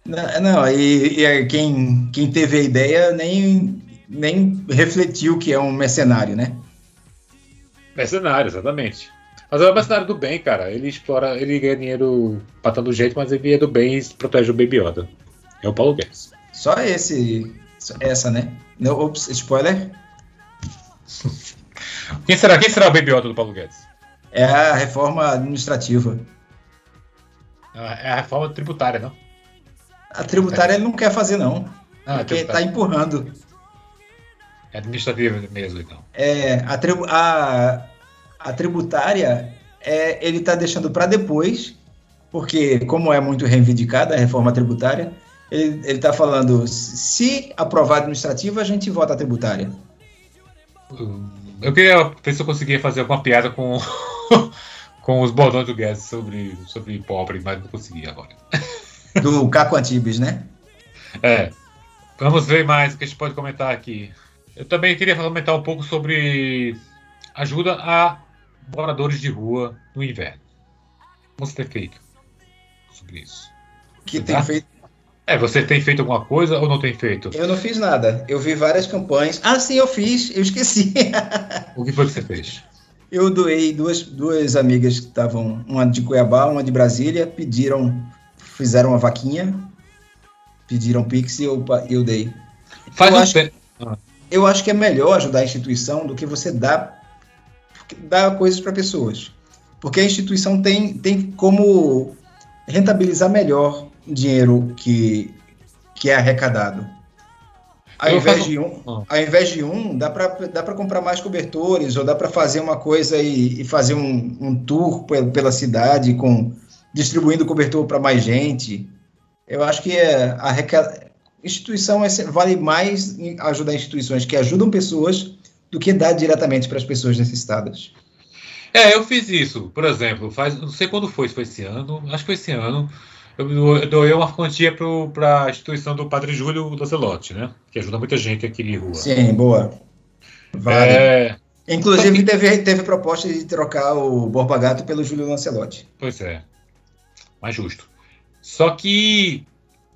Não, não, e, e aí quem, quem teve a ideia nem, nem refletiu que é um mercenário, né? Mercenário, exatamente. Mas é o mercenário do bem, cara. Ele explora, ele ganha dinheiro patando jeito, mas ele é do bem e protege o Baby Yoda. É o Paulo Guedes. Só esse, só essa, né? Não, ops, spoiler. Quem será, quem será o Baby Yoda do Paulo Guedes? É a reforma administrativa. É a reforma tributária, não? A tributária ele não quer fazer, não. Ah, porque está empurrando. É administrativa mesmo, então. É, a, tribu- a- a tributária é, ele está deixando para depois, porque como é muito reivindicada a reforma tributária, ele está falando, se aprovar a administrativa, a gente vota a tributária. Eu queria ver se eu conseguia fazer alguma piada com, com os bordões do Guedes sobre, sobre pobre, mas não consegui agora. Do Caco Antibes, né? É. Vamos ver mais o que a gente pode comentar aqui. Eu também queria comentar um pouco sobre ajuda a moradores de rua no inverno. Você tem feito sobre isso? Que Tá. tem feito. É, você tem feito alguma coisa ou não tem feito? Eu não fiz nada. Eu vi várias campanhas. Ah, sim, eu fiz. Eu esqueci. O que foi que você fez? Eu doei duas, duas amigas que estavam, uma de Cuiabá, uma de Brasília, pediram, fizeram uma vaquinha, pediram Pix e eu, eu dei. Faz Eu um acho- tempo. Eu acho que é melhor ajudar a instituição do que você dar, dar coisas para pessoas. Porque a instituição tem, tem como rentabilizar melhor o dinheiro que, que é arrecadado. Ao invés, faço- de um, Ah. ao invés de um, dá para dá pra comprar mais cobertores, ou dá para fazer uma coisa e, e fazer um, um tour pe- pela cidade, com distribuindo cobertor para mais gente. Eu acho que é, a arreca- instituição é vale mais ajudar instituições que ajudam pessoas do que dar diretamente para as pessoas necessitadas. É, eu fiz isso. Por exemplo, faz, não sei quando foi, se foi esse ano, acho que foi esse ano. Eu do- eu doei uma quantia para a instituição do Padre Júlio Lancelotti, né? Que ajuda muita gente aqui de rua. Sim, boa. Vale. É, Inclusive, teve, teve proposta de trocar o Borba Gato pelo Júlio Lancelotti. pois é. Mais justo. Só que,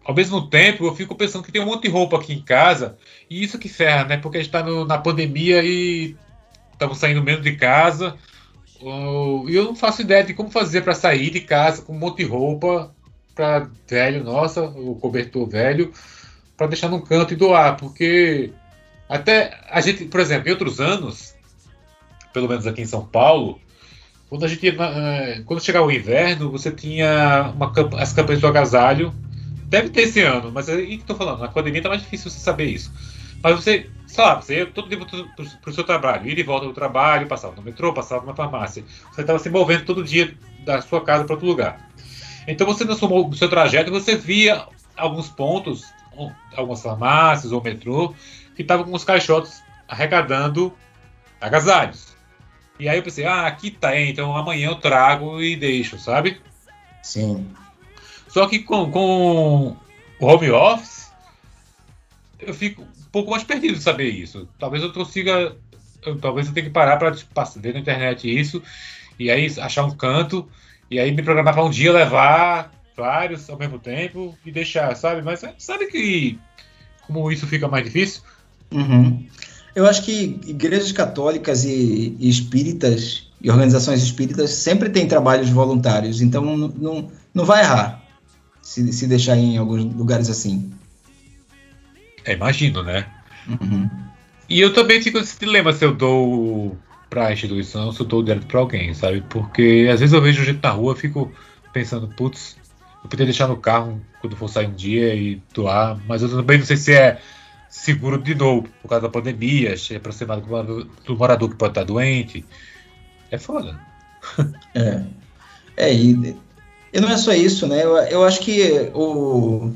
ao mesmo tempo, eu fico pensando que tem um monte de roupa aqui em casa, e isso que ferra, né? Porque a gente tá no- na pandemia e estamos saindo menos de casa. E eu não faço ideia de como fazer para sair de casa com um monte de roupa para velho, nossa, o cobertor velho, para deixar num canto e doar, porque até a gente, por exemplo, em outros anos, pelo menos aqui em São Paulo, quando a gente eh, quando chegava o inverno, você tinha uma as campanhas do agasalho. Deve ter esse ano, mas aí que tô falando, na pandemia tá mais difícil você saber isso. Mas você, sei lá, você ia todo dia pro, pro seu trabalho, ir e volta do trabalho, passava no metrô, passava na farmácia. Você estava se movendo todo dia da sua casa para outro lugar. Então você seu, no seu trajeto, você via alguns pontos, um- algumas farmácias ou metrô, que estavam com os caixotes arrecadando agasalhos. E aí eu pensei, ah, aqui tá, então amanhã eu trago e deixo, sabe? Sim. Só que com, com o home office, eu fico um pouco mais perdido de saber isso. Talvez eu consiga. eu- talvez eu tenha que parar para ver na internet isso, e aí achar um canto, e aí me programar para um dia levar vários ao mesmo tempo e deixar, sabe? Mas é, sabe que como isso fica mais difícil? Uhum. Eu acho que igrejas católicas e, e espíritas e organizações espíritas sempre têm trabalhos voluntários, então não, não, não vai errar se, se deixar em alguns lugares assim. É, imagino, né? Uhum. E eu também fico nesse dilema se eu dou pra instituição, se eu dou direto pra alguém, sabe? Porque às vezes eu vejo gente na rua fico pensando, putz, eu podia deixar no carro quando for sair um dia e doar, mas eu também não sei se é seguro de novo, por causa da pandemia, se é aproximado do morador, do morador que pode estar doente. É foda. É. É, e, e não é só isso, né? Eu, eu acho que o.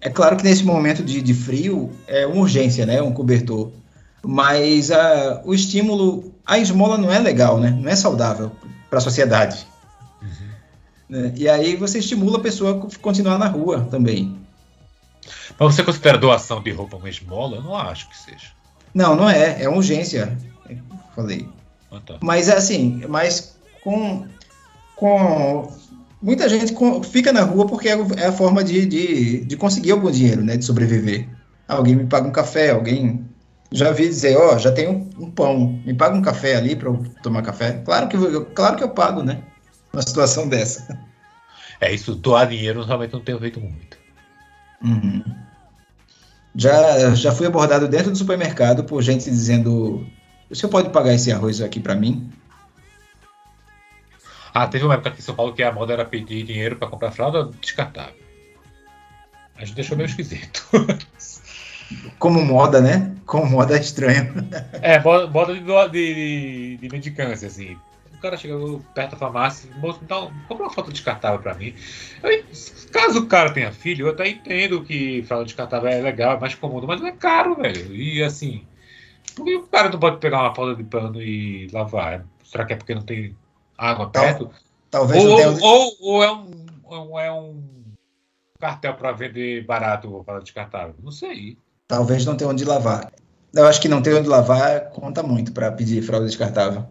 É claro que nesse momento de, de frio é uma urgência, né? Um cobertor. Mas a, o estímulo, a esmola não é legal, né? Não é saudável para a sociedade. Né? E aí você estimula a pessoa a continuar na rua também. Mas você considera doação de roupa uma esmola? Eu não acho que seja. Não, não é. É uma urgência. Falei. Ah, tá. Mas é assim, mas com, com muita gente com- fica na rua porque é é a forma de, de, de conseguir algum dinheiro, né? De sobreviver. Alguém me paga um café, alguém já vi dizer, ó, já tenho um, pão, me paga um café ali para eu tomar café. Claro que eu, claro que eu pago, né? Uma situação dessa. É, isso, doar dinheiro realmente não tenho feito muito. Uhum. Já, já fui abordado dentro do supermercado por gente dizendo: o senhor pode pagar esse arroz aqui para mim? Ah, teve uma época aqui em São Paulo que a moda era pedir dinheiro para comprar fralda descartável. A gente deixou meio esquisito. Como moda, né? Como moda é estranho. É, moda de, de, de, de mendicância, assim. O cara chegou perto da farmácia, moço, então, compra uma foto descartável pra mim. Eu, caso o cara tenha filho, eu até entendo que fralda descartável é legal, é mais cômodo, mas não é caro, velho. E assim, por que o cara não pode pegar uma folha de pano e lavar? Será que é porque não tem água Tal- perto? Talvez Ou, tenha. ou, ou é um, ou é um cartel pra vender barato fralda descartável? Não sei. Talvez não tenha onde lavar. Eu acho que não ter onde lavar conta muito para pedir fralda descartável.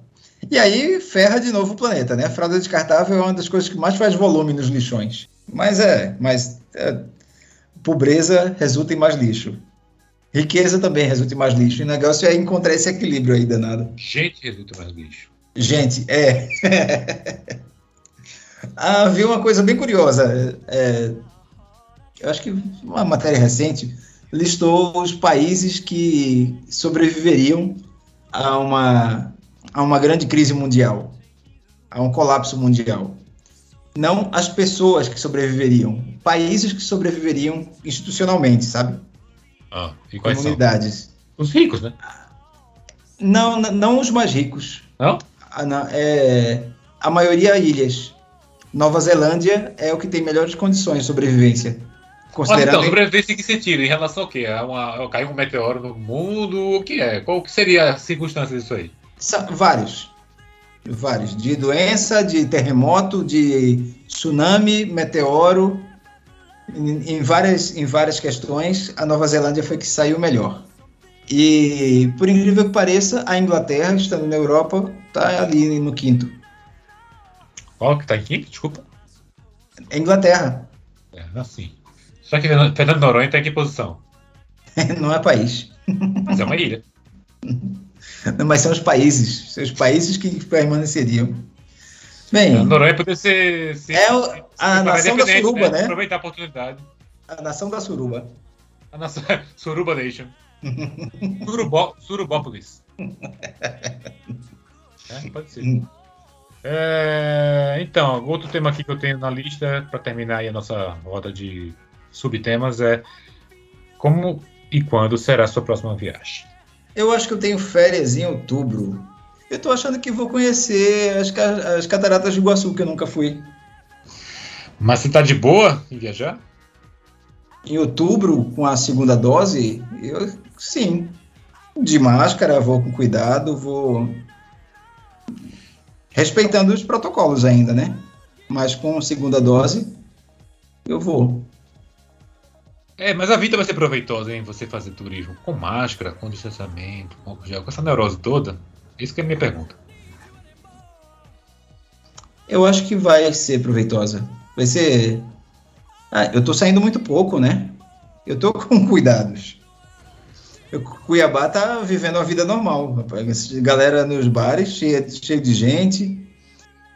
E aí ferra de novo o planeta, né? A fralda descartável é uma das coisas que mais faz volume nos lixões. Mas é, mas é, pobreza resulta em mais lixo. Riqueza também resulta em mais lixo. E o negócio é encontrar esse equilíbrio aí danado. Gente, resulta mais lixo. Gente, é. ah, vi uma coisa bem curiosa. É, eu acho que uma matéria recente listou os países que sobreviveriam a uma, a uma grande crise mundial, a um colapso mundial. Não as pessoas que sobreviveriam, países que sobreviveriam institucionalmente, sabe? Ah, e quais são? Comunidades. Os ricos, né? Não, não os mais ricos. Não? Ah, não, é, a maioria ilhas. Nova Zelândia é o que tem melhores condições de sobrevivência. Mas Considerando então, sobrevivência em que sentido? Em relação ao quê? É uma, é caiu um meteoro no mundo? O que é? Qual que seria a circunstância disso aí? Sa- vários. Vários. De doença, de terremoto, de tsunami, meteoro. Em, em várias, em várias questões, a Nova Zelândia foi que saiu melhor. E, por incrível que pareça, a Inglaterra, estando na Europa, está ali no quinto. Qual que tá em quinto? Desculpa. A Inglaterra É, assim. Só que Fernando Noronha tá em que posição? não é país. Mas é uma ilha. Não, mas são os países. São os países que permaneceriam. Bem, Fernando Noronha poderia ser. ser É o- a nação da suruba, né? Aproveitar a oportunidade. a nação da suruba. A nação Suruba Nation. Surubó, Surubópolis. É, pode ser. É, então, outro tema aqui que eu tenho na lista, para terminar aí a nossa roda de subtemas, é como e quando será a sua próxima viagem? Eu acho que eu tenho férias em outubro. Eu tô achando que vou conhecer as, as cataratas de Iguaçu, que eu nunca fui. Mas você tá de boa em viajar? Em outubro, com a segunda dose, eu sim. De máscara, vou com cuidado, vou. Respeitando os protocolos ainda, né? Mas com a segunda dose, eu vou. É, mas a vida vai ser proveitosa, hein? Você fazer turismo com máscara, com distanciamento, com gel, com essa neurose toda. Isso que é a minha pergunta. Eu acho que vai ser proveitosa. Vai ser. Ah, eu tô saindo muito pouco, né? Eu tô com cuidados. Eu, Cuiabá tá vivendo a vida normal. rapaz. Galera nos bares, cheia, cheio de gente.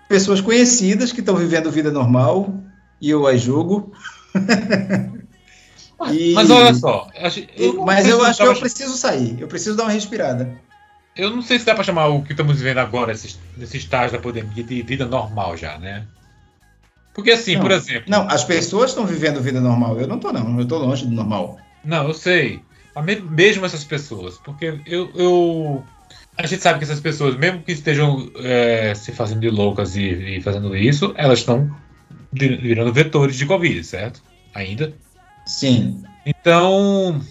Pessoas conhecidas que estão vivendo vida normal. E eu as julgo. E- Mas olha só, eu mas eu acho que eu pra- preciso sair. Eu preciso dar uma respirada. Eu não sei se dá pra chamar o que estamos vivendo agora, esse, nesse estágio da pandemia, de vida normal já, né? Porque assim, Não. por exemplo. Não, as pessoas estão vivendo vida normal. Eu não tô, não. Eu tô longe do normal. Não, eu sei. Mesmo essas pessoas, porque eu, eu- A gente sabe que essas pessoas, mesmo que estejam é, se fazendo de loucas e, e fazendo isso, elas estão vi- virando vetores de Covid, certo? Ainda. Sim. Então,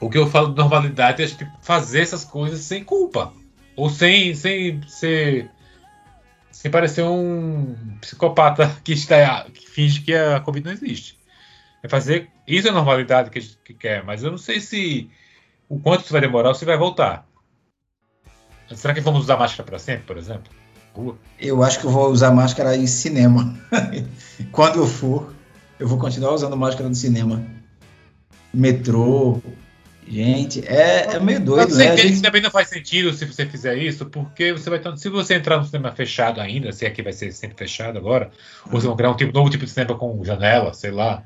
o que eu falo de normalidade é a gente fazer essas coisas sem culpa. Ou sem, sem ser. Sem parecer um psicopata que, está, que finge que a Covid não existe. É fazer. Isso é a normalidade que a gente que quer, mas eu não sei se. O quanto isso vai demorar ou se vai voltar. Será que vamos usar máscara para sempre, por exemplo? Rua? Eu acho que eu vou usar máscara em cinema. Quando eu for, eu vou continuar usando máscara no cinema. Metrô. Gente, é, é meio doido, você né? Entende que gente- também não faz sentido se você fizer isso, porque você vai estar. Se você entrar no cinema fechado ainda, se aqui vai ser sempre fechado agora, ou vocês vão criar um tipo, novo tipo de cinema com janela, sei lá.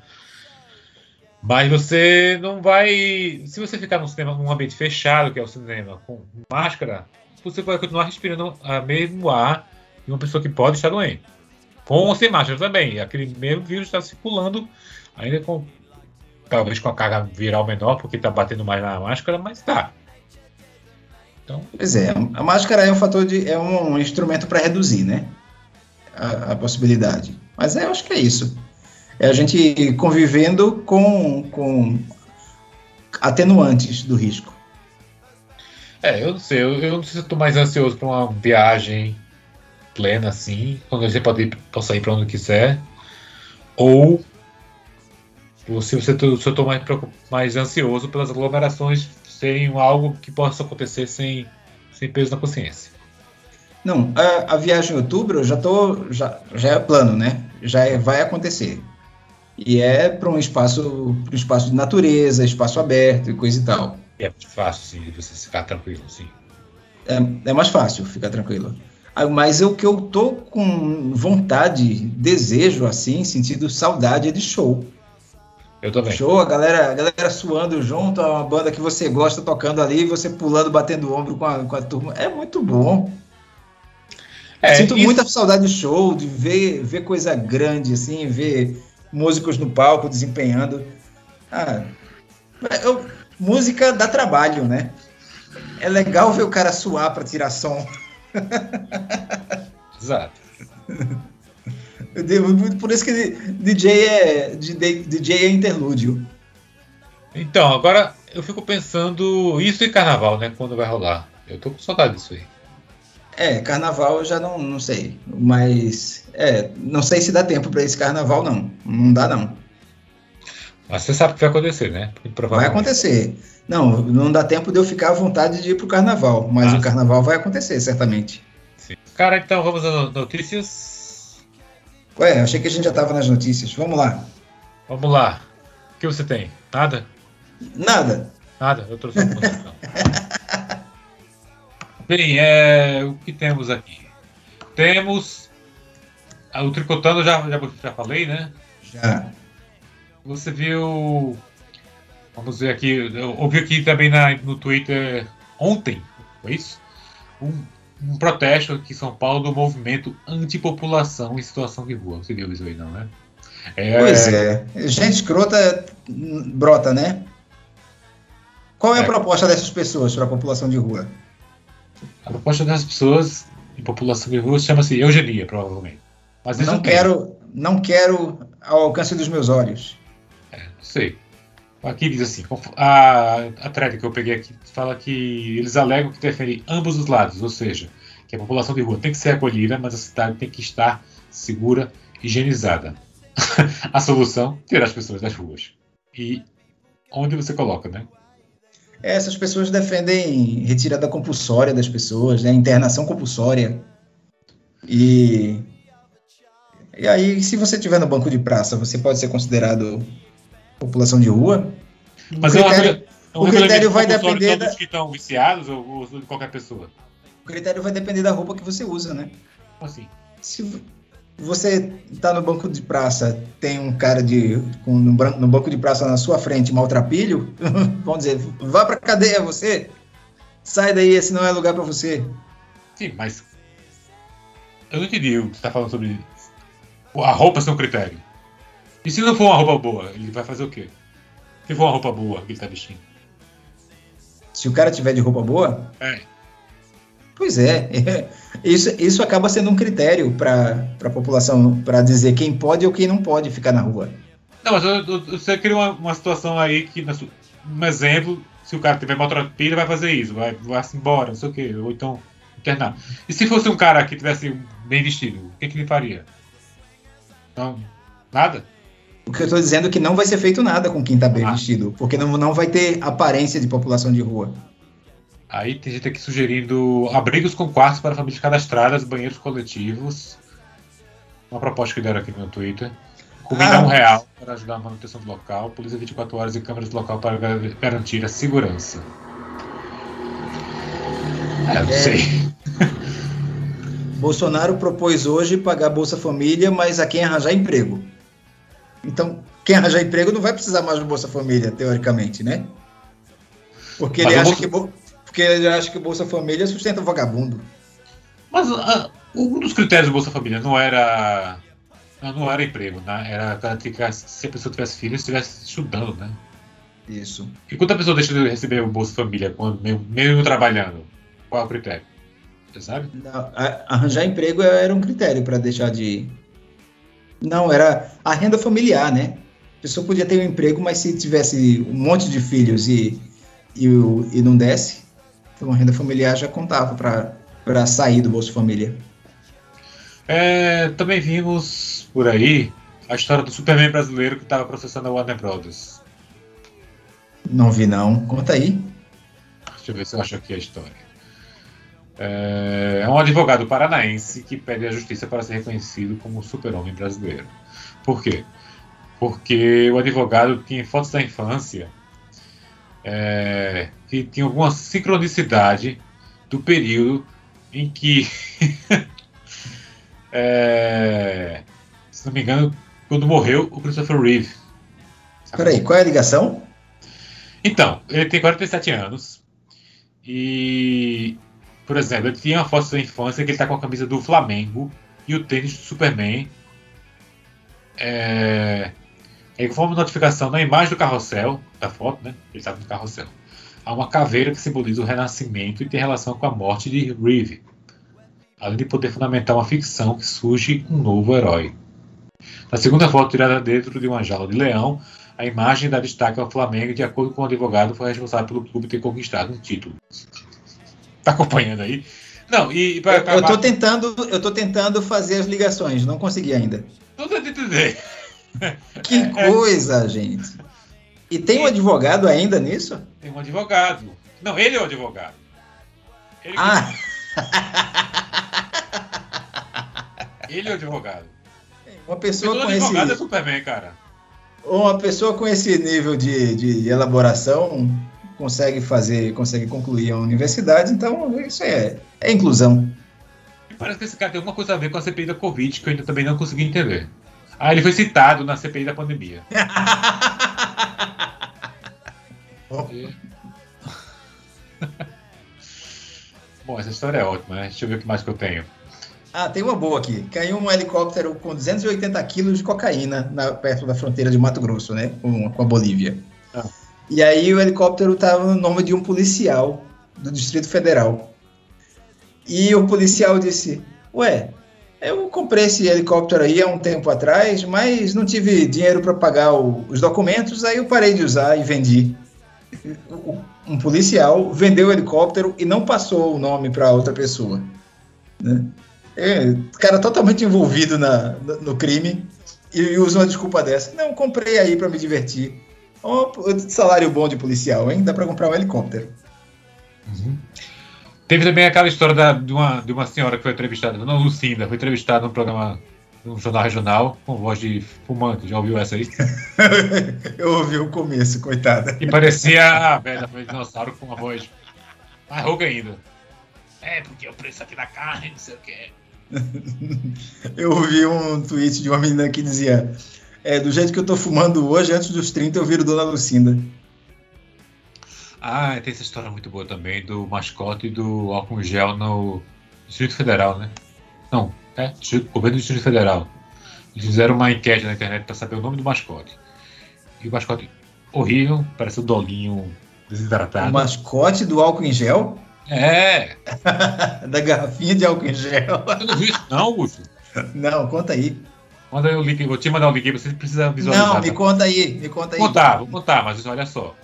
Mas você não vai. Se você ficar num cinema num ambiente fechado, que é o cinema, com máscara, você vai continuar respirando o mesmo ar de uma pessoa que pode estar doente. Com ou sem máscara também. Aquele mesmo vírus está circulando, ainda com. Talvez com a carga viral menor, porque está batendo mais na máscara, mas tá. Então, Pois é, a máscara é um fator de. é um instrumento para reduzir, né? A, a possibilidade. Mas é, eu acho que é isso. É a gente convivendo com, com atenuantes do risco. É, eu não sei, eu, eu não sei se eu tô mais ansioso pra uma viagem plena assim, quando você pode ir, possa ir pra onde quiser, ou se você tô mais, mais ansioso pelas aglomerações serem algo que possa acontecer sem, sem peso na consciência. Não, a, a viagem em outubro eu já tô. Já, já é plano, né? Já é- vai acontecer. E é para um espaço, um espaço de natureza, espaço aberto e coisa e tal. É fácil sim, de você ficar tranquilo, sim. É, é mais fácil, fica tranquilo. Ah, Mas o que eu tô com vontade, desejo, assim, sentido saudade é de show. Eu também. Show, a galera, a galera suando junto, a banda que você gosta tocando ali, você pulando, batendo o ombro com a, com a turma. É muito bom. É, Sinto isso- muita saudade de show, de ver, ver coisa grande, assim, ver músicos no palco desempenhando. Ah, eu- música dá trabalho, né? É legal ver o cara suar para tirar som. Exato. Eu devo- Por isso que DJ é, DJ é interlúdio. Então, agora eu fico pensando isso em carnaval, né? Quando vai rolar. Eu tô com saudade disso aí. É, carnaval eu já não, não sei. Mas, é, não sei se dá tempo para esse carnaval, não. Não dá, não. Mas você sabe o que vai acontecer, né? Vai acontecer. Não, não dá tempo de eu ficar à vontade de ir pro carnaval, mas Ah. o carnaval vai acontecer, certamente. Sim. Cara, então vamos às notícias. Ué, achei que a gente já estava nas notícias. Vamos lá. Vamos lá. O que você tem? Nada? Nada. Nada? Eu trouxe uma então. Bem, é, o que temos aqui? Temos. ah, O Tricotando já, já, já falei, né? Já. Você viu. Vamos ver aqui. Ouvi aqui também na, no Twitter ontem, foi isso? Um, um protesto aqui em São Paulo do movimento antipopulação em situação de rua. Você viu isso aí, não, né? É, Pois é. Gente escrota hum, brota, né? Qual é a É. proposta dessas pessoas para a população de rua? A proposta das pessoas em população de rua chama-se eugenia, provavelmente. Mas Não quero, não quero ao alcance dos meus olhos. Sei. Aqui diz assim: a, a thread que eu peguei aqui fala que eles alegam que defendem ambos os lados, ou seja, que a população de rua tem que ser acolhida, mas a cidade tem que estar segura, higienizada. a solução: tirar as pessoas das ruas. E onde você coloca, né? Essas pessoas defendem retirada compulsória das pessoas, né? internação compulsória. E, e aí, se você estiver no banco de praça, você pode ser considerado população de rua? Mas o critério, é um o critério vai depender da- que estão viciados ou, ou de qualquer pessoa. o critério vai depender da roupa que você usa, né? Como assim? Se, você tá no banco de praça, tem um cara de com, no, no banco de praça na sua frente, maltrapilho, vamos dizer, vá pra cadeia você. Sai daí, esse não é lugar pra você. Sim, mas. Eu não entendi o que você tá falando sobre. A roupa ser um critério. E se não for uma roupa boa, ele vai fazer o quê? Se for uma roupa boa que ele tá vestindo. Se o cara tiver de roupa boa, É. pois é. Isso, isso acaba sendo um critério para a população, para dizer quem pode ou quem não pode ficar na rua. Não, mas eu- eu- você cria uma, uma situação aí que, um exemplo, se o cara tiver maltrapilho, vai fazer isso, vai, vai se embora, não sei o quê, ou então internar. E se fosse um cara que tivesse bem vestido, o que, que ele faria? Não, nada? O que eu estou dizendo é que não vai ser feito nada com quem está bem Ah. vestido, porque não, não vai ter aparência de população de rua. Aí tem gente aqui sugerindo abrigos com quartos para famílias cadastradas, banheiros coletivos. Uma proposta que deram aqui no Twitter. Comida Ah. um real para ajudar a manutenção do local. Polícia 24 horas e câmeras do local para gar- garantir a segurança. É, eu não É. sei. Bolsonaro propôs hoje pagar Bolsa Família, mas a quem arranjar emprego. Então, quem arranjar emprego não vai precisar mais do Bolsa Família, teoricamente, né? Porque ele, o acha Bolsa- que, porque ele acha que Bolsa Família sustenta vagabundo. Mas ah, um dos critérios do Bolsa Família não era. Não, era emprego, né? Era garantir que se a pessoa tivesse filho, estivesse estudando, né? Isso. E quando a pessoa deixa de receber o Bolsa Família, quando, mesmo, mesmo trabalhando, qual é o critério? Você sabe? Não, arranjar emprego era um critério para deixar de. Não, era a renda familiar, né? A pessoa podia ter um emprego, mas se tivesse um monte de filhos e, e, e não desse, então a renda familiar já contava para sair do Bolsa Família. É, também vimos por aí a história do Superman brasileiro que estava processando a Warner Brothers. Não vi, não. Conta aí. Deixa eu ver se eu acho aqui a história. É, é um advogado paranaense que pede a justiça para ser reconhecido como super-homem brasileiro. Por quê? Porque o advogado tinha fotos da infância é, que tinha alguma sincronicidade do período em que, é, se não me engano, quando morreu o Christopher Reeve. Peraí, qual é a ligação? Então, ele tem 47 anos. E, por exemplo, ele tinha uma foto da infância que ele tá com a camisa do Flamengo e o tênis do Superman. É... Aí, conforme notificação na imagem do carrossel, da foto, né? Ele estava no carrossel. Há uma caveira que simboliza o renascimento e tem relação com a morte de Reeve. Além de poder fundamentar uma ficção que surge um novo herói. Na segunda foto, tirada dentro de uma jaula de leão, a imagem dá destaque ao Flamengo de acordo com o advogado, foi responsável pelo clube ter conquistado um título. Tá acompanhando aí? Não, e, e para Eu, tô tentando, eu tô tentando fazer as ligações, não consegui ainda. Tudo de entender. Que coisa, gente. E tem um advogado ainda nisso? Tem um advogado. Não, ele é o advogado. Ele, que- Ah, ele é o advogado. uma pessoa com advogado é esse, Superman, cara. uma pessoa com esse nível de, de elaboração consegue fazer, consegue concluir a universidade, então isso é, é inclusão. Parece que esse cara tem alguma coisa a ver com a CPI da Covid que eu ainda também não consegui entender. Ah, ele foi citado na CPI da pandemia. Bom, essa história é ótima, né? Deixa eu ver o que mais que eu tenho. Ah, tem uma boa aqui. Caiu um helicóptero com 280 quilos de cocaína na- perto da fronteira de Mato Grosso, né? Com, com a Bolívia. E aí o helicóptero estava no nome de um policial do Distrito Federal. E o policial disse: Ué, eu comprei esse helicóptero aí há um tempo atrás, mas não tive dinheiro para pagar o- os documentos, aí eu parei de usar e vendi. Um policial vendeu o helicóptero e não passou o nome para outra pessoa. Né? É, cara totalmente envolvido na, no, no crime e, e usa uma desculpa dessa. Não, comprei aí para me divertir. Ó, salário bom de policial, hein? Dá para comprar um helicóptero. Teve também aquela história da- de, uma, de uma senhora que foi entrevistada, não, Lucinda, foi entrevistada num programa, num jornal regional, com voz de fumante. Já ouviu essa aí? Eu ouvi o começo, coitada. E parecia a velha foi dinossauro com uma voz mais rouca ainda. É, porque o preço aqui da carne, não sei o que. Eu vi um tweet de uma menina que dizia: é, do jeito que eu tô fumando hoje, antes dos 30 eu viro Dona Lucinda. Ah, tem essa história muito boa também do mascote do álcool gel no Distrito Federal, né? Não, é, governo do Distrito Federal. Eles fizeram uma enquete na internet para saber o nome do mascote. E o mascote horrível, parece o dolinho desidratado. O mascote do álcool em gel, É, da garrafinha de álcool em gel. eu não vi isso não, Augusto. Não, conta aí. Manda aí o link, vou te mandar o link aí, você precisa visualizar. Não, me tá? conta aí, me conta aí. Vou contar, vou contar, mas olha só.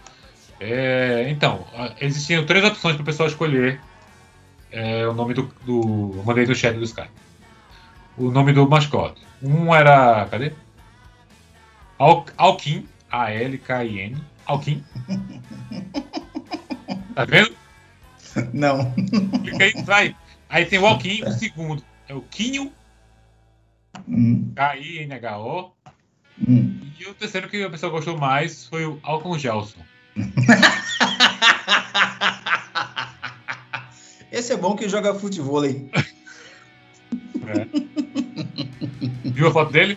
É, então, existiam três opções para o pessoal escolher é, o nome do, do. Eu mandei no chat do Skype. O nome do mascote. Um era. Cadê? Al, Alkin, A-L-K-I-N. Alkin. Tá vendo? Não. Clica aí, vai. Aí tem o Alkin, o segundo é o Quinho, Hum, K-I-N-H-O. hum. E o terceiro que a pessoa gostou mais foi o Alcon Gelson. Esse é bom que joga futebol aí. É. Viu a foto dele?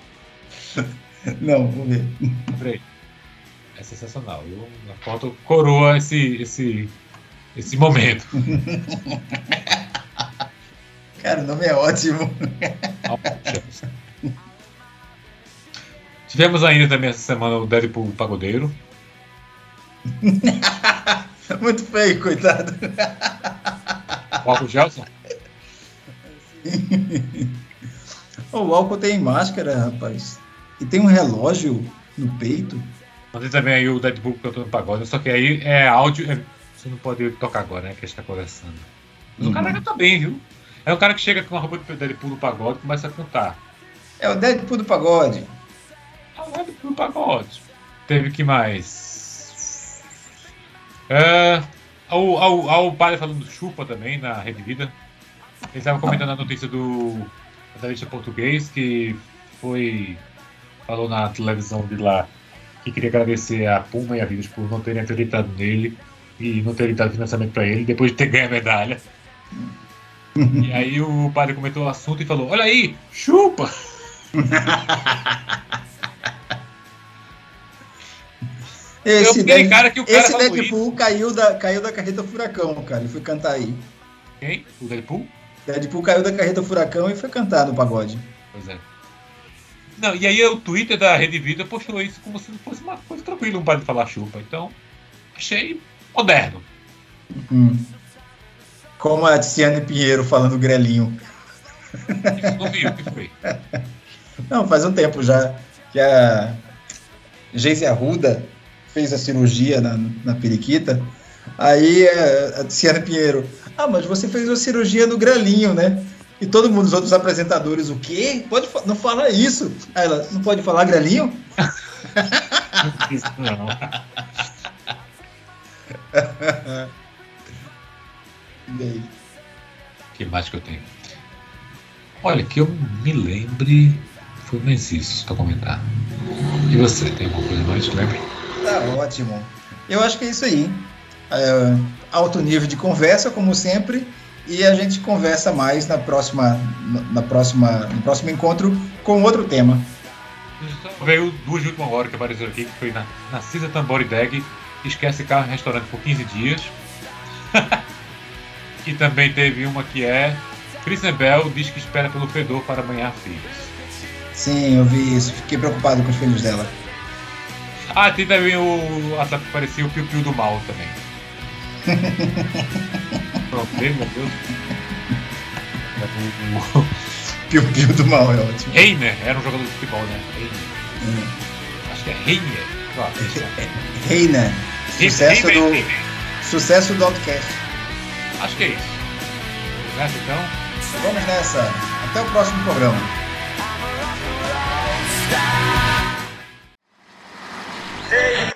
Não, vou ver. Peraí. É sensacional. Eu, a foto coroa esse, esse, esse momento. Cara, o nome é ótimo. Tivemos ainda também essa semana o Deadpool Pagodeiro. Muito feio, coitado. O Alcon Gelson. O álcool tem máscara, rapaz. E tem um relógio no peito. Mas tem também aí o Deadpool cantando pagode. Só que aí é áudio. é- você não pode tocar agora, né? Que a gente tá conversando. Mas o Uhum. cara canta bem, viu? É um cara que chega com uma roupa de Deadpool no pagode e começa a cantar. É o Deadpool do pagode. Agora pro pagode. Teve que mais? É, ao, ao, ao padre falando chupa também na Rede Vida. Ele estava comentando a notícia do jornalista português que foi. falou na televisão de lá que queria agradecer a Puma e a Vidas por não terem acreditado nele e não terem dado financiamento para ele depois de ter ganho a medalha. E aí o padre comentou o assunto e falou: Olha aí, chupa! Esse, Dead- cara, que o cara esse Deadpool caiu da, caiu da carreta furacão, cara, e foi cantar aí. Quem? O Deadpool? Deadpool caiu da carreta furacão e foi cantar no pagode. Pois é. Não, e aí o Twitter da Rede Vida postou isso como se fosse uma coisa tranquila, um padre falar chupa. Então, achei moderno. Hum. Como a Tiziane Pinheiro falando grelinho. Não vi o que foi. Não, faz um tempo já que a Geise Arruda fez a cirurgia na, na periquita. Aí eh, a Tiziane Pinheiro, ah, mas você fez uma cirurgia no grelinho, né? E todo mundo, os outros apresentadores, o quê? Pode, fa- não fala isso. Aí ela, não pode falar grelinho? Isso não. E aí? que mais que eu tenho? Olha, que eu me lembre. Foi mais isso pra comentar. E você, tem alguma coisa mais que lembre? Tá ótimo. Eu acho que é isso aí. É, alto nível de conversa, como sempre, e a gente conversa mais na próxima, na próxima, no próximo encontro com outro tema. Veio duas de última hora que apareceram aqui, que foi na, na Cisa Tambori Dag, Esquece Carro em Restaurante por 15 dias. e também teve uma que é Kristen Bell diz que espera pelo fedor para banhar filhos. Sim, eu vi isso. Fiquei preocupado com os filhos dela. Ah, tem também o que parecia o Piu Piu do Mal também. Dele, meu Deus. O, o Piu-piu do mal é ótimo. Reiner era um jogador de futebol, né? Reiner. Acho que é Reiner. Reina, sucesso Reiner, do, Reiner. sucesso do Outcast. Acho que é isso. Vamos nessa então? Vamos nessa. Até o próximo programa. Hey.